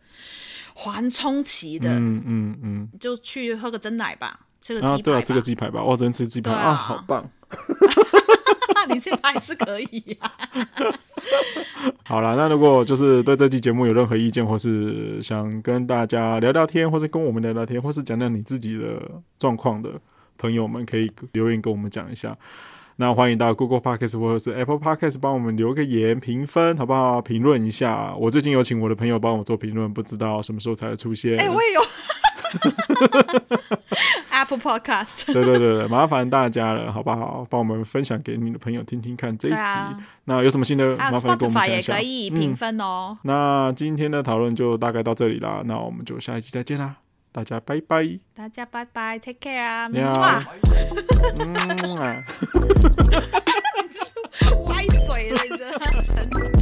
缓冲期的，嗯嗯嗯，就去喝个真奶吧，吃个鸡排吧。啊，对啊，吃个鸡排吧，我只能吃鸡排啊，啊，好棒。(laughs) 你现在还是可以呀、啊。(laughs) 好了，那如果就是对这期节目有任何意见，或是想跟大家聊聊天，或是跟我们聊聊天，或是讲讲你自己的状况的朋友们，可以留言跟我们讲一下。那欢迎到 Google Podcast 或者是 Apple Podcast 帮我们留个言、评分，好不好？评论一下。我最近有请我的朋友帮我做评论，不知道什么时候才会出现。哎、欸，我也有 (laughs) Apple Podcast。(laughs) 对对对，麻烦大家了，好不好？帮我们分享给你的朋友听听看这一集。啊、那有什么新的？麻烦跟我们讲一下。也可以评分哦、嗯。那今天的讨论就大概到这里啦，那我们就下一集再见啦，大家拜拜，大家拜拜，take care 啊，哇，嗯啊，(laughs) 歪嘴了，你。